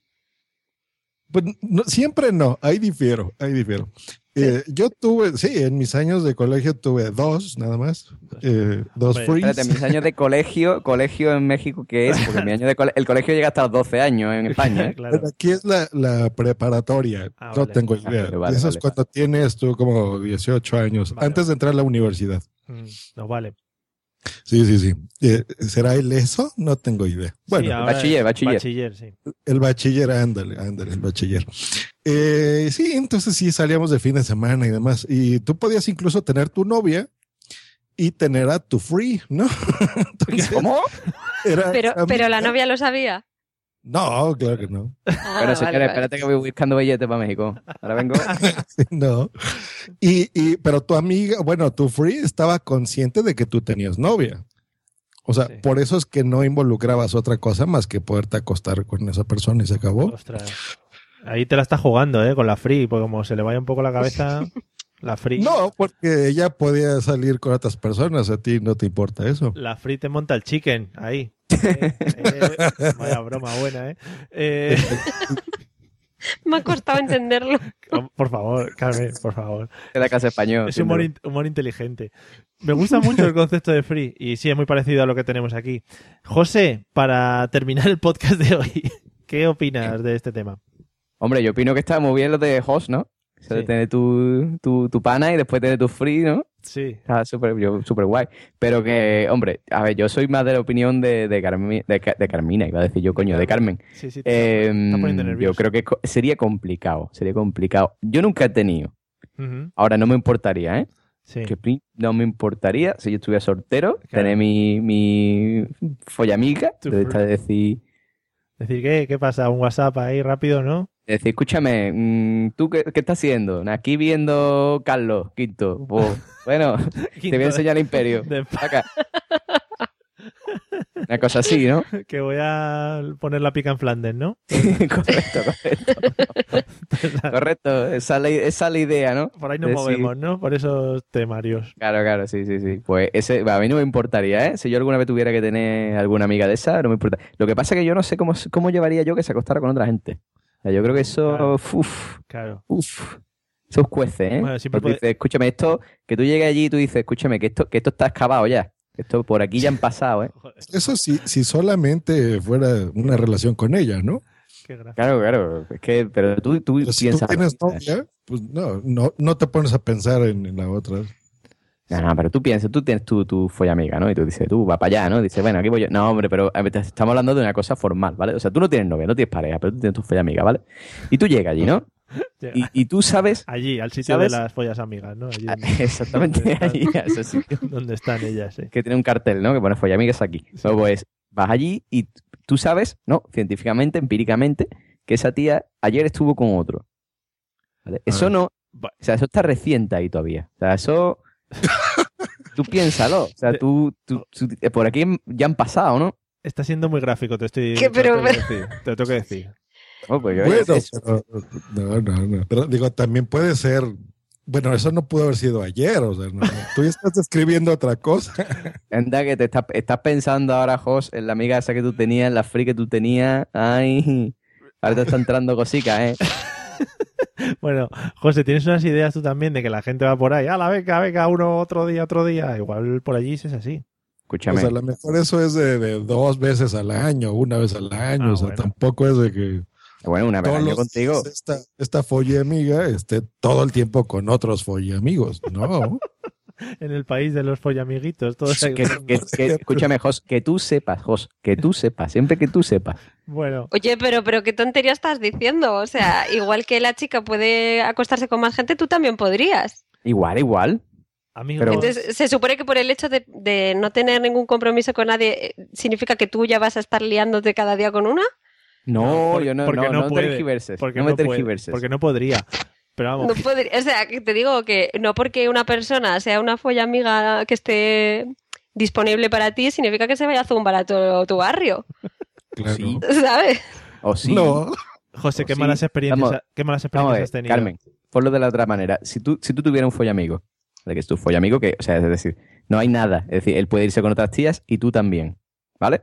Pues no, siempre no, ahí difiero, ahí difiero. Eh, yo tuve, sí, en mis años de colegio tuve dos, nada más. eh, dos Hombre, frees. Espérate, mis años de colegio, colegio en México, ¿qué es? Porque mi año de cole- el colegio llega hasta los 12 años en España. ¿eh? claro. Pero aquí es la, la preparatoria. Ah, no vale. tengo Ah, idea. vale, vale, Eso es vale. cuando tienes tú como 18 años, Vale, antes de entrar a la universidad. Mm, No vale. Sí, sí, sí. Eh, ¿Será el eso? No tengo idea. Bueno, Sí, ahora bachiller, bachiller. Bachiller, sí. el bachiller, ándale, ándale, el bachiller. Eh, sí, entonces sí salíamos de fin de semana y demás. Y tú podías incluso tener tu novia y tener a tu free, ¿no? Entonces, ¿Cómo? era Pero, pero la novia lo sabía. No, claro que no. Ah, Bueno, vale, señores, vale. espérate que voy buscando billetes para México. Ahora vengo. Sí, no. Y, y, pero tu amiga, bueno, tu free estaba consciente de que tú tenías novia. O sea, Sí. por eso es que no involucrabas otra cosa más que poderte acostar con esa persona y se acabó. Ostras. Ahí te la está jugando, ¿eh? Con la free, porque como se le vaya un poco la cabeza, la free. No, porque ella podía salir con otras personas, a ti no te importa eso. La free te monta el chicken, ahí. Eh, eh, vaya broma buena, ¿eh? Eh, Me ha costado entenderlo. Por favor, Carmen, por favor. De la casa español. Es humor, in- humor inteligente. Me gusta mucho el concepto de free y sí, es muy parecido a lo que tenemos aquí. José, para terminar el podcast de hoy, ¿qué opinas de este tema? Hombre, yo opino que está muy bien lo de host, ¿no? Eso de Sí. tener tu, tu, tu pana y después tener tu free, ¿no? Sí. Está súper yo- súper guay. Pero que, hombre, a ver, yo soy más de la opinión de, de, Carmi- de, Ca- de Carmina, iba a decir yo, coño, de Carmen. Sí, sí, te Eh, está poniendo yo nervioso. creo que sería complicado, sería complicado. Yo nunca he tenido. Ahora no me importaría, ¿eh? Sí. Que no me importaría si yo estuviera soltero, Claro. tener mi, mi esta de decir, Decir, ¿qué? ¿Qué pasa? ¿Un WhatsApp ahí rápido, no? De decir, escúchame, mm, ¿tú qué, qué estás haciendo? Aquí viendo Carlos Quinto. Pues, bueno, te voy a enseñar el imperio. De- Acá. Una cosa así, ¿no? que voy a poner la pica en Flandes, ¿no? correcto, correcto. correcto, esa, es la- esa es la idea, ¿no? Por ahí nos Decir- movemos, ¿no? Por esos temarios. Claro, claro, sí, sí, sí. Pues ese, a mí no me importaría, ¿eh? Si yo alguna vez tuviera que tener alguna amiga de esa, no me importa. Lo que pasa es que yo no sé cómo, cómo llevaría yo que se acostara con otra gente. Sea, yo creo que eso, Claro. uf, Claro. uf, eso cuece, ¿eh? Bueno, siempre Porque puede- dices, escúchame, esto, que tú llegues allí y tú dices, escúchame, que esto, que esto está excavado ya. Que Esto por aquí ya han pasado, ¿eh? Eso sí, si solamente fuera una relación con ella, ¿no? Qué. Claro, claro. Es que, pero tú, tú Pero si tú piensas. tienes novia, pues no, no, no te pones a pensar en, en la otra. No, no, pero tú piensas, tú tienes tu, tu follamiga, ¿no? Y tú dices, tú, va para allá, ¿no? Dices, bueno, aquí voy yo. No, hombre, pero te- estamos hablando de una cosa formal, ¿vale? O sea, tú no tienes novia, no tienes pareja, pero tú tienes tu follamiga, ¿vale? Y tú llegas allí, ¿no? Y, y tú sabes Allí, al sitio ¿Sabes? de las follas amigas, ¿no? Allí Ah, donde- exactamente están- allí, a ese sitio. donde están ellas, sí. que tiene un cartel, ¿no? Que pone follamigas aquí. Luego, pues, vas allí y tú sabes, ¿no? Científicamente, empíricamente, que esa tía ayer estuvo con otro. ¿Vale? Eso no. O sea, eso está reciente ahí todavía. O sea, eso. Tú piénsalo. O sea, tú, tú- tú- eh, por aquí ya han pasado, ¿no? Está siendo muy gráfico, te estoy. ¿Qué? te lo Pero- tengo que decir, te lo tengo que decir. Oh, pues, Bueno, eso- pero, no, no, no. Pero digo, también puede ser. Bueno, eso no pudo haber sido ayer, o sea, no, tú ya estás describiendo otra cosa. Anda, que te estás, estás pensando ahora, Jos, en la amiga esa que tú tenías, en la free que tú tenías. Ay. Ahora te está entrando cositas, ¿eh? Bueno, José, ¿tienes unas ideas tú también de que la gente va por ahí? ¡Ah, la venga, venga, uno otro día, otro día! Igual por allí es así. Escúchame. O sea, a lo mejor eso es de, de dos veces al año, una vez al año. Ah, o sea, bueno. tampoco es de que bueno, una vez al año contigo. esta, esta folle amiga esté todo el tiempo con otros folle amigos. No. En el país de los follamiguitos, todos Que, que- que- escúchame, Jos, que tú sepas, Jos, que tú sepas, siempre que tú sepas. Bueno, Oye, pero, pero qué tontería estás diciendo. O sea, igual que la chica puede acostarse con más gente, tú también podrías. Igual, igual. amigos. Pero- Entonces, se supone que por el hecho de, de no tener ningún compromiso con nadie, eh, ¿significa que tú ya vas a estar liándote cada día con una? No, por- yo no, porque no, no, puede, tergiverses. Porque no me puede, tergiverses. porque no podría. Pero vamos, No podría- o sea, que te digo que no porque una persona sea una folla amiga que esté disponible para ti, significa que se vaya a zumbar a todo tu barrio, Claro. Sí. ¿sabes? O sí. No. José, qué sí. malas experiencias, Vamos- qué malas Vamos a experiencias ver, has tenido. Carmen, ponlo de la otra manera. Si tú, si tú tuvieras un follamigo, de que es tu follamigo, que, o sea, es decir, no hay nada. Es decir, él puede irse con otras tías y tú también. ¿Vale?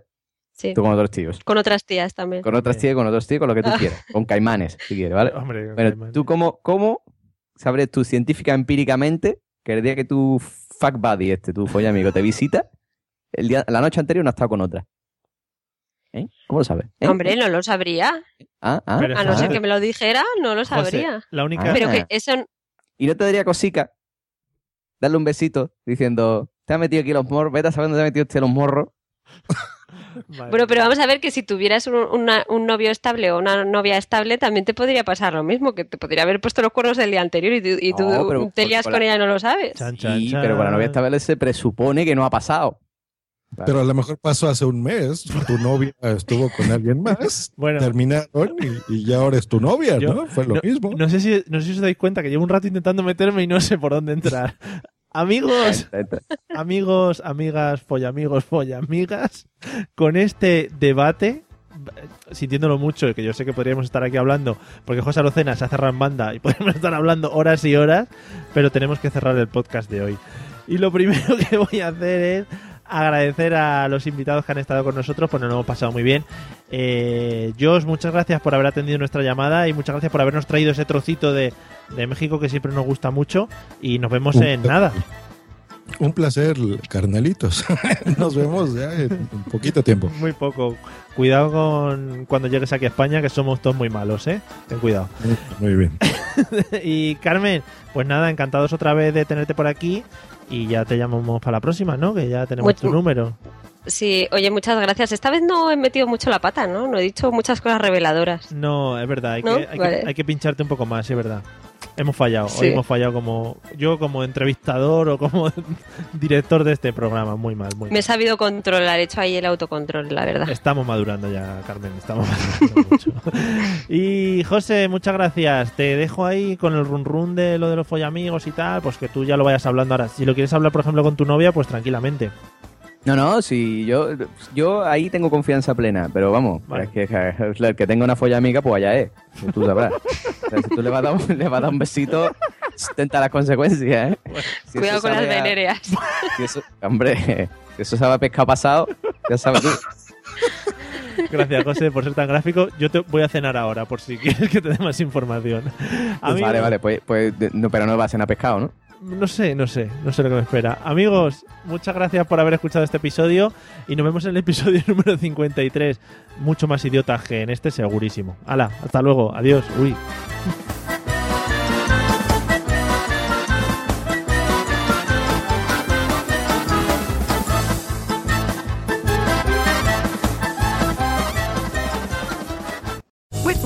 Sí. Tú con otros tíos. Con otras tías también. Con otras tías, con otros tíos, con lo que tú Ah. quieras. Con caimanes, si quieres, ¿vale? Hombre, con Bueno, caimanes. tú cómo, cómo sabres tú científica empíricamente que el día que tu fuck buddy, este, tu folla amigo, te visita, el día, la noche anterior no ha estado con otra? ¿Eh? ¿Cómo lo sabes? ¿Eh? Hombre, no lo sabría. Ah, ah, A no ah. ser que me lo dijera, no lo José, sabría. la única... Ah. Pero que eso ¿Y no te daría cosica darle un besito diciendo, te ha metido aquí los morros, vete a saber dónde te ha metido usted los morros? Madre Bueno, pero vamos a ver que si tuvieras un, una- un novio estable o una novia estable, también te podría pasar lo mismo, que te podría haber puesto los cuernos el día anterior y tú, y tú No, pero te lías con con, la- ella y no lo sabes. Chan, chan, Sí, chan. pero con la novia estable se presupone que no ha pasado. Vale. Pero a lo mejor pasó hace un mes, tu novia estuvo con alguien más, Bueno. terminaron y, y ya ahora es tu novia, Yo- ¿no? Fue lo mismo. No sé, si, no sé si os dais cuenta que llevo un rato intentando meterme y no sé por dónde entrar. Amigos, amigos, amigas, follamigos, follamigas, con este debate, sintiéndolo mucho, que yo sé que podríamos estar aquí hablando, porque José Arocena se ha cerrado en banda y podríamos estar hablando horas y horas, pero tenemos que cerrar el podcast de hoy. Y lo primero que voy a hacer es agradecer a los invitados que han estado con nosotros, pues nos lo hemos pasado muy bien. Eh, Josh, muchas gracias por haber atendido nuestra llamada y muchas gracias por habernos traído ese trocito de, de México que siempre nos gusta mucho y nos vemos en nada. Un placer, carnalitos. Nos vemos ya en un poquito tiempo. Muy poco. Cuidado con cuando llegues aquí a España, que somos todos muy malos, ¿eh? Ten cuidado. Muy bien. y Carmen, pues nada, encantados otra vez de tenerte por aquí y ya te llamamos para la próxima, ¿no? Que ya tenemos Mucho- tu número. Sí, oye, muchas gracias. Esta vez no he metido mucho la pata, ¿no? No he dicho muchas cosas reveladoras. No, es verdad, hay, ¿No? que, hay, Vale. que, hay que pincharte un poco más, es verdad. Hemos fallado, Sí. hoy hemos fallado como yo como entrevistador o como director de este programa, muy mal, muy Me he mal. sabido controlar, he hecho ahí el autocontrol, la verdad. Estamos madurando ya, Carmen, estamos madurando mucho. Y José, muchas gracias. Te dejo ahí con el run run de lo de los follamigos y tal, pues que tú ya lo vayas hablando ahora. Si lo quieres hablar, por ejemplo, con tu novia, pues tranquilamente. No, no, sí, yo, yo ahí tengo confianza plena, pero vamos, Vale. es que, es el que tenga una folla amiga, pues allá es, pues tú sabrás. O sea, si tú le vas a dar un, le vas a dar un besito, tenta las consecuencias, ¿eh? Si Cuidado con las si eso- hombre, si eso sabe a pescado pasado, ya sabes tú. Gracias, José, por ser tan gráfico. Yo te voy a cenar ahora, por si quieres que te dé más información. Vale, vale, pues, pues no, pero no va a cenar pescado, ¿no? No sé, no sé, no sé lo que me espera. Amigos, muchas gracias por haber escuchado este episodio y nos vemos en el episodio número 53. Mucho más idiotas que en este, segurísimo. Hala, hasta luego, adiós. Uy.